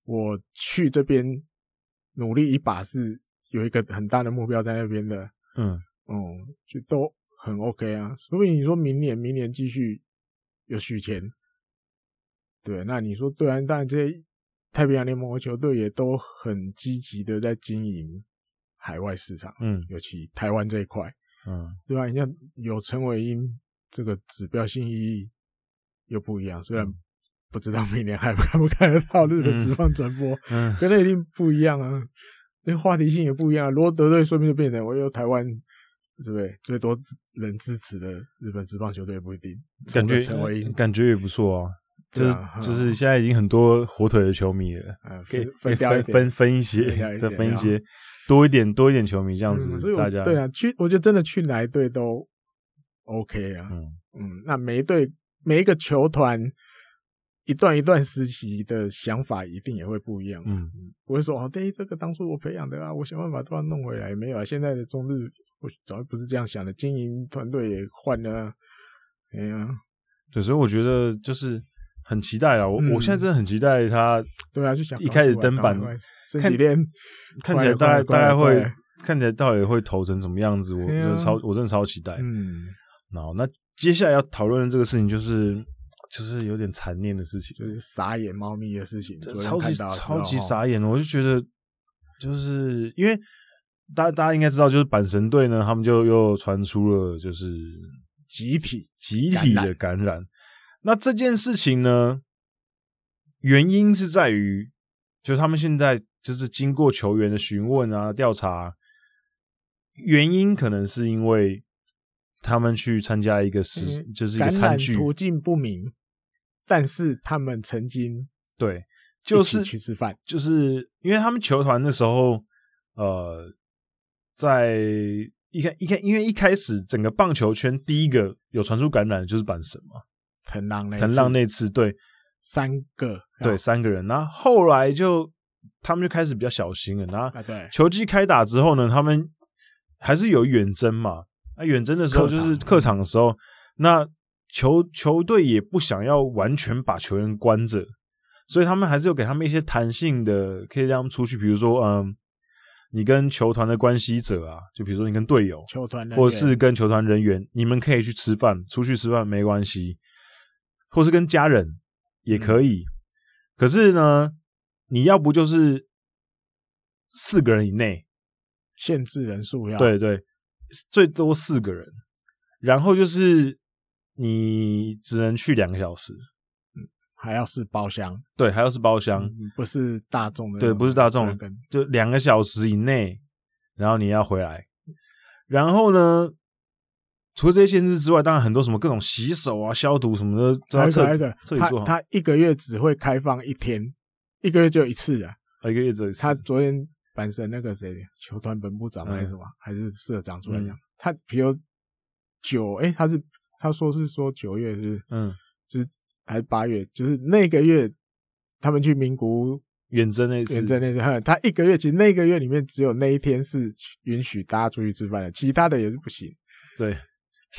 我去这边努力一把是有一个很大的目标在那边的，嗯嗯，就都很 OK 啊。所以你说明年，明年继续有续签。对，那你说对啊，当然这些太平洋联盟的球队也都很积极的在经营海外市场，嗯，尤其台湾这一块，嗯，对吧？你像有陈伟英这个指标性意义又不一样，虽然不知道明年还看不看得到日本职棒转播，嗯，跟那一定不一样啊，那话题性也不一样。如果得罪，说不定就变成我有台湾，对不对？最多人支持的日本职棒球队也不一定，感觉陈伟殷感觉也不错啊。就是就是现在已经很多火腿的球迷了，啊可以分分分分一些，再分一些多一点多一点球迷这样子，大家对啊，去我觉得真的去哪一队都 OK 啊，嗯嗯，那每一队每一个球团一段一段时期的想法一定也会不一样，嗯，不会说哦，对，这个当初我培养的啊，我想办法都要弄回来，没有啊，现在的中日我早就不是这样想的，经营团队也换了，哎呀，对，所以我觉得就是。很期待啊！我、嗯、我现在真的很期待他。对啊，就想一开始登板，看几天看起来大概大概会看起来到底会投成什么样子？我超我真的超期待。嗯，然后那接下来要讨论的这个事情就是就是有点残念的事情，就是傻眼猫咪的事情，超级超级傻眼。我就觉得就是因为大家大家应该知道，就是阪神队呢，他们就又传出了就是集体集体的感染。那这件事情呢，原因是在于，就是他们现在就是经过球员的询问啊、调查，原因可能是因为他们去参加一个是、嗯、就是一个餐具，途径不明，但是他们曾经对，就是去吃饭，就是因为他们球团那时候，呃，在一开一开，因为一开始整个棒球圈第一个有传出感染的就是板神嘛，藤浪那藤浪那次，对，三个，对，三个人，然后后来就他们就开始比较小心了，然后对，球季开打之后呢，他们还是有远征嘛，那远征的时候就是客场。的时候，那。球球队也不想要完全把球员关着，所以他们还是有给他们一些弹性的，可以让他们出去。比如说，嗯，你跟球团的关系者啊，就比如说你跟队友，球团或者是跟球团人员，你们可以去吃饭，出去吃饭没关系，或是跟家人也可以。嗯、可是呢，你要不就是四个人以内，限制人数要。对对，最多四个人，然后就是。你只能去两个小时，嗯，还要是包厢，对，还要是包厢，嗯，不是大众的，对，不是大众，就两个小时以内，然后你要回来，然后呢，除了这些限制之外，当然很多什么各种洗手啊、消毒什么的，还有一个，他他一个月只会开放一天，一个月就一次啊，一个月只有一次。他昨天本身那个谁，球团本部长还是什么，嗯、还是社长出来讲，嗯、他比如九，哎，他是。他说是说九月是，嗯，就是还是八月，就是那个月他们去名古远征那次，远征那次，他一个月其实那个月里面只有那一天是允许大家出去吃饭的，其他的也是不行。对，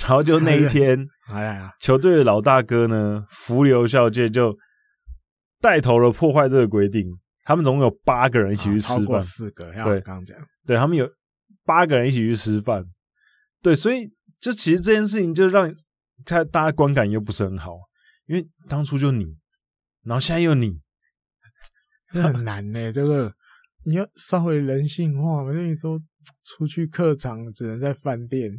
然后就那一天，哎呀，球队的老大哥呢，福流校界就带头了破坏这个规定。他们总共有八个人一起去吃饭，超过四个，对，刚刚讲，对他们有八个人一起去吃饭，对，所以就其实这件事情就让。他大家观感又不是很好，因为当初就你，然后现在又你，这很难呢、欸。这个你要稍微人性化嘛，因为都出去客场只能在饭店，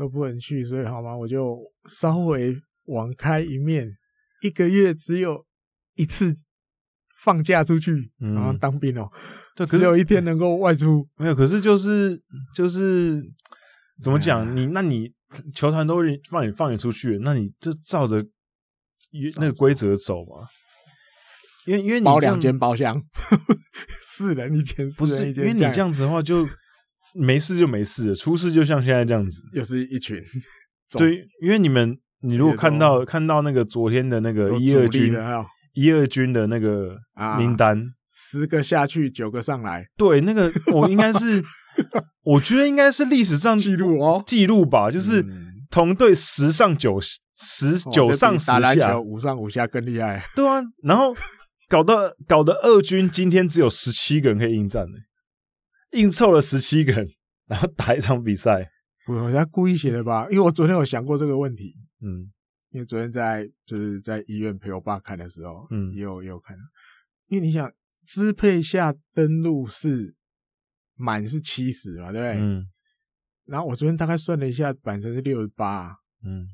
都不能去，所以好吗？我就稍微网开一面，一个月只有一次放假出去，然后当兵哦、喔，就、嗯、只有一天能够外出。没有，可是就是就是怎么讲？你那你。球团都放你放你出去，那你就照着那个规则走嘛。因为因为你包两间包厢，四人一间，不是因为你这样子的话，就没事就没事了，出事就像现在这样子，又是一群。对，因为你们，你如果看到看到那个昨天的那个一二军一二军的那个名单，十个下去，九个上来。对，那个我应该是。我觉得应该是历史上记录哦，记录吧，就是同队十上九十九上十下，五上五下更厉害。对啊，然后搞得搞得二军今天只有十七个人可以应战呢，硬凑了十七个人，然后打一场比赛。不，人家故意写的吧？因为我昨天有想过这个问题，嗯，因为昨天在就是在医院陪我爸看的时候，嗯，也有也有看，因为你想支配下登录是。满是七十嘛，对不对？嗯。然后我昨天大概算了一下，阪神是六十八。嗯。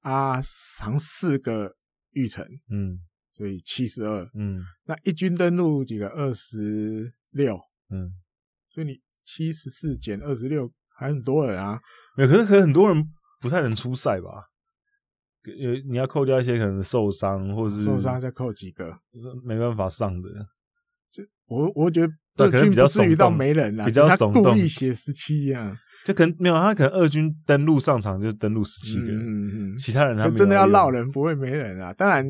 啊，长四个玉成。嗯。所以七十二。嗯。那一军登录几个？二十六。嗯。所以你七十四减二十六，还很多人啊。没有，可是可是很多人不太能出赛吧？有你要扣掉一些可能受伤，或者是受伤再扣几个，没办法上的。就我我觉得。二军不至于到没人啦，比较耸动。他故意写十七啊，就可能没有他可能二军登陆上场就登陆十七个人，嗯嗯，其他人他真的要绕人不会没人啊。当然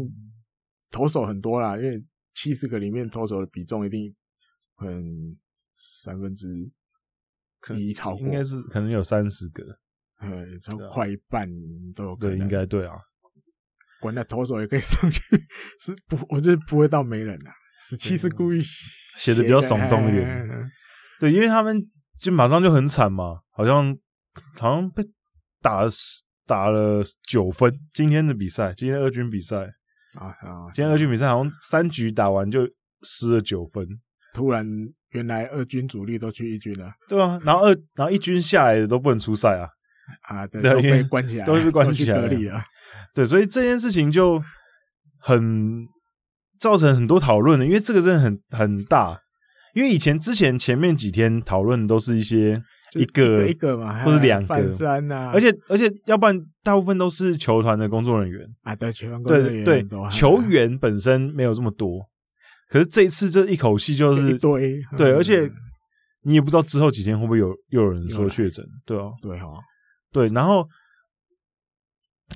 投手很多啦，因为七十个里面投手的比重一定很三分之一超过，应该是可能有三十个，呃，超快一半都有可能。对，应该对啊。管他投手也可以上去，是不？我觉得不会到没人啊。十七是故意写的比较耸动一点，对，因为他们就马上就很惨嘛，好像好像被打了打了九分。今天的比赛，今天二军比赛啊啊，今天二军比赛好像三局打完就失了九分。突然，原来二军主力都去一军了，对啊，然后二然后一军下来的都不能出赛啊。啊，对，都被关起来，都是关起来隔离了。对，所以这件事情就很。造成很多讨论的，因为这个真的很很大。因为以前之前前面几天讨论都是一些一个一个，嘛，或者两个。范山呐、啊，而且而且要不然大部分都是球团的工作人员。啊，对球员工作人员对对，球员本身没有这么多，可是这一次这一口气就是一堆，对，嗯、而且你也不知道之后几天会不会有又有人说确诊，对啊，对哈，对，然后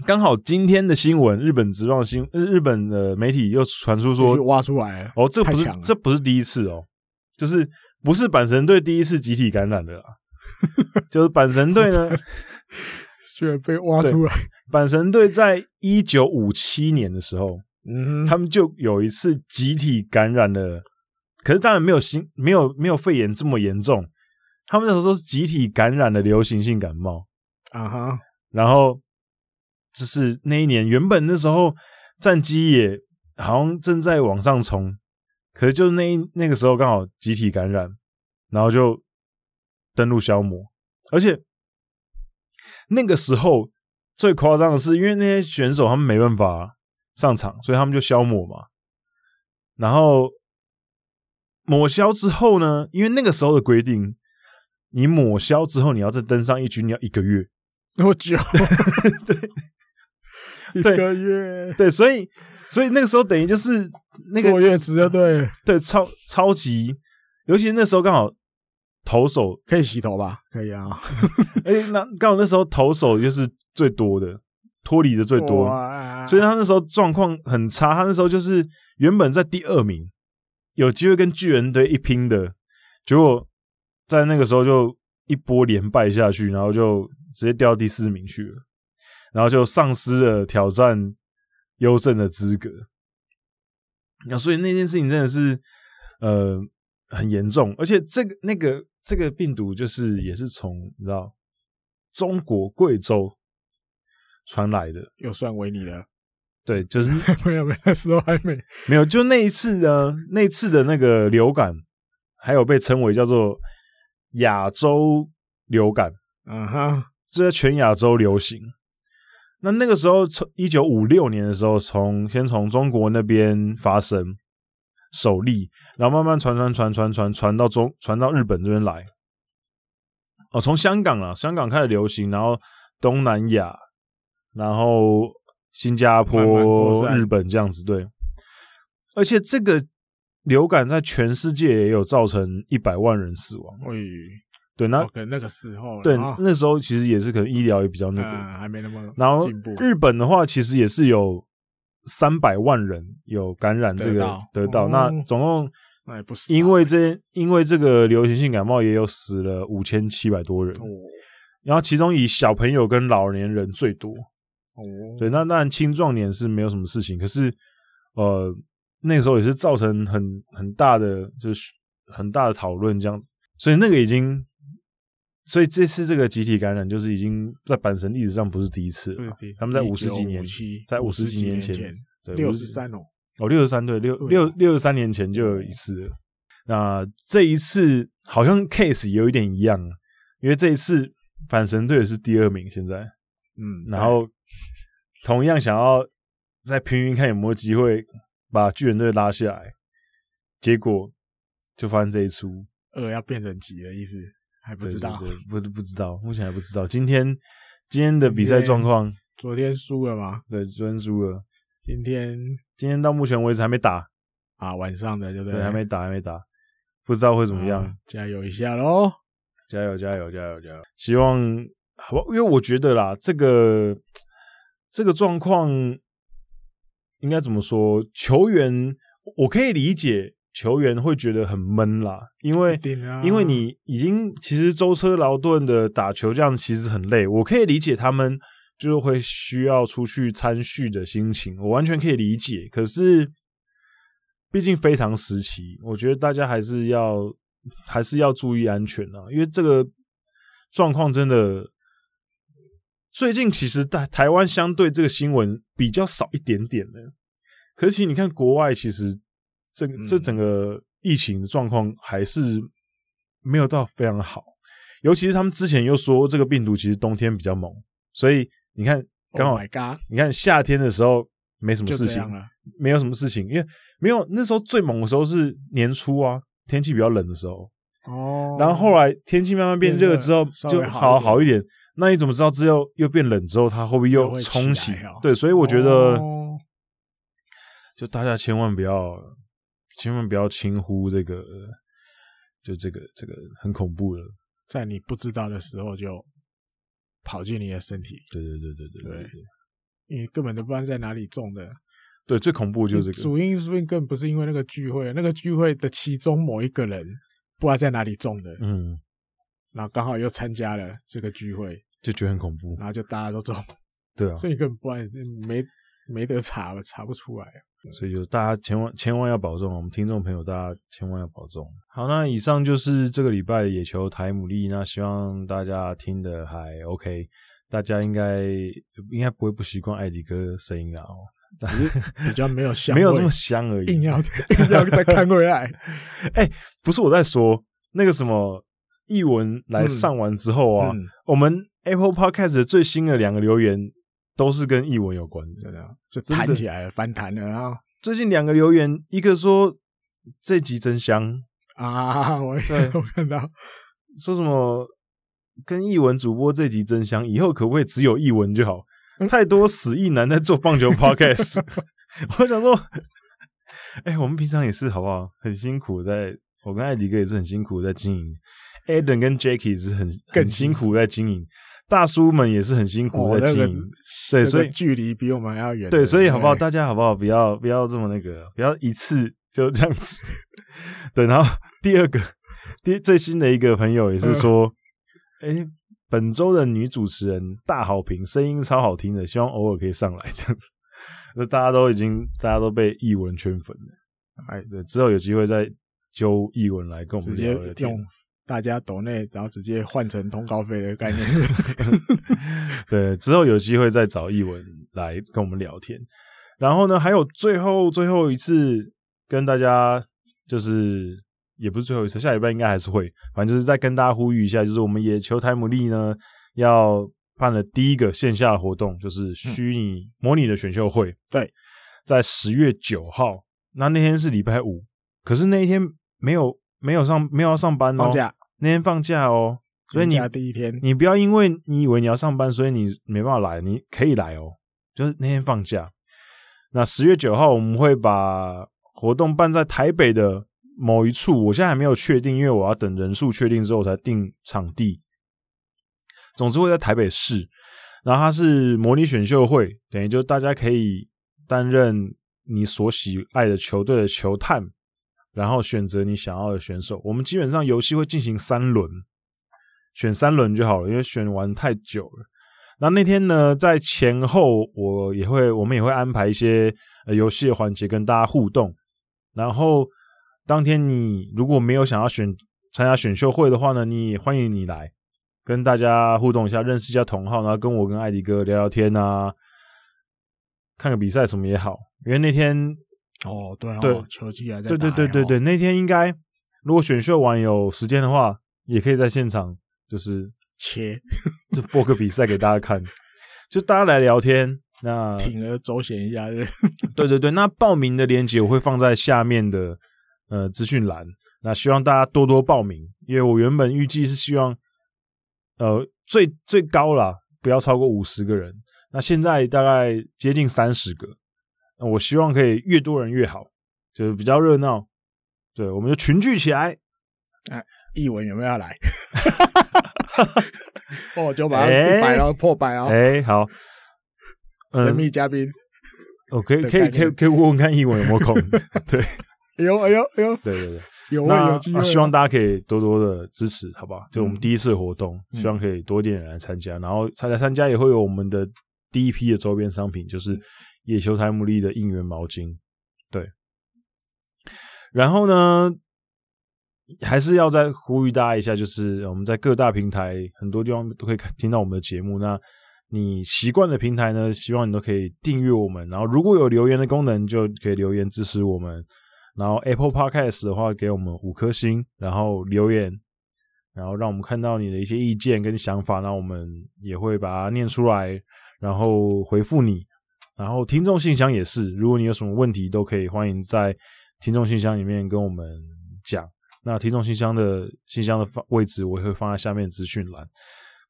刚好今天的新闻，日本职棒新日本的媒体又传出说挖出来哦，这不是这不是第一次哦，就是不是阪神队第一次集体感染的啦。就是阪神队呢，居然被挖出来。阪神队在一九五七年的时候，嗯，他们就有一次集体感染了，可是当然没有新没有没有肺炎这么严重。他们那时候是集体感染的流行性感冒啊哈，然后就是那一年原本那时候战机也好像正在往上冲，可是就是那那个时候刚好集体感染，然后就。登陆消磨，而且那个时候最夸张的是，因为那些选手他们没办法上场，所以他们就消磨嘛。然后抹消之后呢，因为那个时候的规定，你抹消之后你要再登上一军，你要一个月，那么久，对，一个月，对，所以所以那个时候等于就是那个坐月子啊，对对，超超级，尤其那时候刚好。投手可以洗头吧？可以啊。哎、欸，那刚好那时候投手就是最多的，脱离的最多，所以他那时候状况很差。他那时候就是原本在第二名，有机会跟巨人队一拼的，结果在那个时候就一波连败下去，然后就直接掉到第四名去了，然后就丧失了挑战优胜的资格。那所以那件事情真的是，呃。很严重，而且这个那个这个病毒就是也是从你知道中国贵州传来的，又算为你的。对，就是没 有没有，那时候还没没有，就那一次呢，那次的那个流感，还有被称为叫做亚洲流感，啊哈，这在全亚洲流行。那那个时候从一九五六年的时候，从先从中国那边发生。首例，然后慢慢传传传传传传到中，传到日本这边来。哦，从香港啊，香港开始流行，然后东南亚，然后新加坡、慢慢日本这样子。对，而且这个流感在全世界也有造成一百万人死亡。哎，对，那可能那个时候，对，那时候其实也是可能医疗也比较那个，嗯、还没那么。然后日本的话，其实也是有。三百万人有感染这个得到，哦，那总共那也不是因为这因为这个流行性感冒也有死了五千七百多人，哦，然后其中以小朋友跟老年人最多哦，对，那那青壮年是没有什么事情，可是呃那个时候也是造成很很大的就是很大的讨论这样子，所以那个已经。所以这次这个集体感染就是已经在阪神历史上不是第一次了。他们在五十几年，在五十几年前，对，六十三哦，哦，六十三对，六六六十三年前就有一次了。那这一次好像 case 有一点一样，因为这一次阪神队是第二名，现在，嗯，然后同样想要再拼拼看有没有机会把巨人队拉下来，结果就发现这一出二要变成几的意思。还不知道，对对对，不不知道，目前还不知道。今天今天的比赛状况，昨天输了吗？对，昨天输了。今天今天到目前为止还没打啊，晚上的对不对？对，还没打，还没打，不知道会怎么样。啊、加油一下喽！加油，加油，加油，加油！希望好吧，因为我觉得啦，这个这个状况应该怎么说？球员我可以理解。球员会觉得很闷啦，因为因为你已经其实舟车劳顿的打球这样其实很累，我可以理解他们就是会需要出去参叙的心情，我完全可以理解。可是毕竟非常时期，我觉得大家还是要还是要注意安全啊，因为这个状况真的最近其实在台湾相对这个新闻比较少一点点的，可是其实你看国外其实。这这整个疫情的状况还是没有到非常好，尤其是他们之前又说这个病毒其实冬天比较猛，所以你看刚好，你看夏天的时候没什么事情，没有什么事情，因为没有那时候最猛的时候是年初啊，天气比较冷的时候，哦，然后后来天气慢慢变热之后，就好好一点。那你怎么知道之后又变冷之后，它会不会又冲起？起对，所以我觉得，哦、就大家千万不要，千万不要轻忽这个，就这个这个很恐怖的，在你不知道的时候就跑进你的身体。对对对对对对，对，你根本都不知道在哪里种的。对，最恐怖就是这个。主因说不定更不是因为那个聚会，那个聚会的其中某一个人不知道在哪里种的。嗯。然后刚好又参加了这个聚会，就觉得很恐怖。然后就大家都中，对啊，所以你根本不爱没没得查了，查不出来。所以就大家千万千万要保重，我们听众朋友大家千万要保重。好，那以上就是这个礼拜的野球台牡蛎，那希望大家听的还 OK，大家应该应该不会不习惯艾迪哥声音啊，只是 比较没有香，没有这么香而已。硬要硬要再看回来，哎、欸，不是我在说那个什么。译文来上完之后啊，嗯嗯、我们 Apple Podcast 最新的两个留言都是跟译文有关的，这样就弹起来了，翻弹了啊！最近两个留言，一个说这集真香啊，我对我看到说什么跟译文主播这集真香，以后可不可以只有译文就好？太多死意男在做棒球 Podcast，我想说，哎、欸，我们平常也是好不好？很辛苦在，在我跟艾迪哥也是很辛苦在经营。Adam 跟 Jackie 是很很辛苦在经营，大叔们也是很辛苦在经营，哦那个、对，所以距离比我们还要远。对，所以好不好？大家好不好？不要不要这么那个，不要一次就这样子。对，然后第二个，第最新的一个朋友也是说，哎、本周的女主持人大好评，声音超好听的，希望偶尔可以上来 这样子。那大家都已经，大家都被译文圈粉了。哎，对，之后有机会再揪译文来跟我们聊聊天。大家抖内，然后直接换成通告费的概念。对，之后有机会再找译文来跟我们聊天。然后呢，还有最后最后一次跟大家，就是也不是最后一次，下礼拜应该还是会，反正就是再跟大家呼吁一下，就是我们野球台姆利呢要办了第一个线下活动，就是虚拟模拟的选秀会。对，在十月九号，那那天是礼拜五，可是那一天没有。没有上，没有要上班哦。放假那天放假哦，所以你第一天，你不要因为你以为你要上班，所以你没办法来。你可以来哦，就是那天放假。那十月九号我们会把活动办在台北的某一处，我现在还没有确定，因为我要等人数确定之后才定场地。总之会在台北市，然后它是模拟选秀会，等于就大家可以担任你所喜爱的球队的球探。然后选择你想要的选手，我们基本上游戏会进行三轮，选三轮就好了，因为选完太久了。那那天呢，在前后我也会，我们也会安排一些呃游戏的环节跟大家互动。然后当天你如果没有想要选参加选秀会的话呢，你也欢迎你来跟大家互动一下，认识一下同号，然后跟我跟艾迪哥聊聊天啊，看个比赛什么也好，因为那天。哦，对哦，对，球季还在对对对对对，那天应该如果选秀完有时间的话，也可以在现场就是切，就播个比赛给大家看，就大家来聊天，那铤而走险一下，对？对对对，那报名的链接我会放在下面的呃资讯栏，那希望大家多多报名，因为我原本预计是希望呃最最高啦，不要超过五十个人，那现在大概接近三十个。那我希望可以越多人越好，就是比较热闹。对，我们就群聚起来。哎、啊，译文有没有要来？哦，就把它一百了，破百哦。哎，好，神秘嘉宾。我可以可以可以可以问问看译文有没有空？对，哎呦哎呦哎呦，对对对，有啊有机会。希望大家可以多多的支持，好不好？就我们第一次活动，嗯、希望可以多一点人来参加，然后参加参加也会有我们的第一批的周边商品，就是。野球台姆利的应援毛巾，对。然后呢，还是要再呼吁大家一下，就是我们在各大平台很多地方都可以听到我们的节目。那你习惯的平台呢，希望你都可以订阅我们。然后如果有留言的功能，就可以留言支持我们。然后 Apple Podcast 的话，给我们五颗星，然后留言，然后让我们看到你的一些意见跟想法，那我们也会把它念出来，然后回复你。然后听众信箱也是，如果你有什么问题，都可以欢迎在听众信箱里面跟我们讲。那听众信箱的信箱的位置我也会放在下面资讯栏。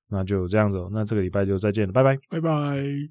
那就这样子，那这个礼拜就再见了，拜拜，拜拜。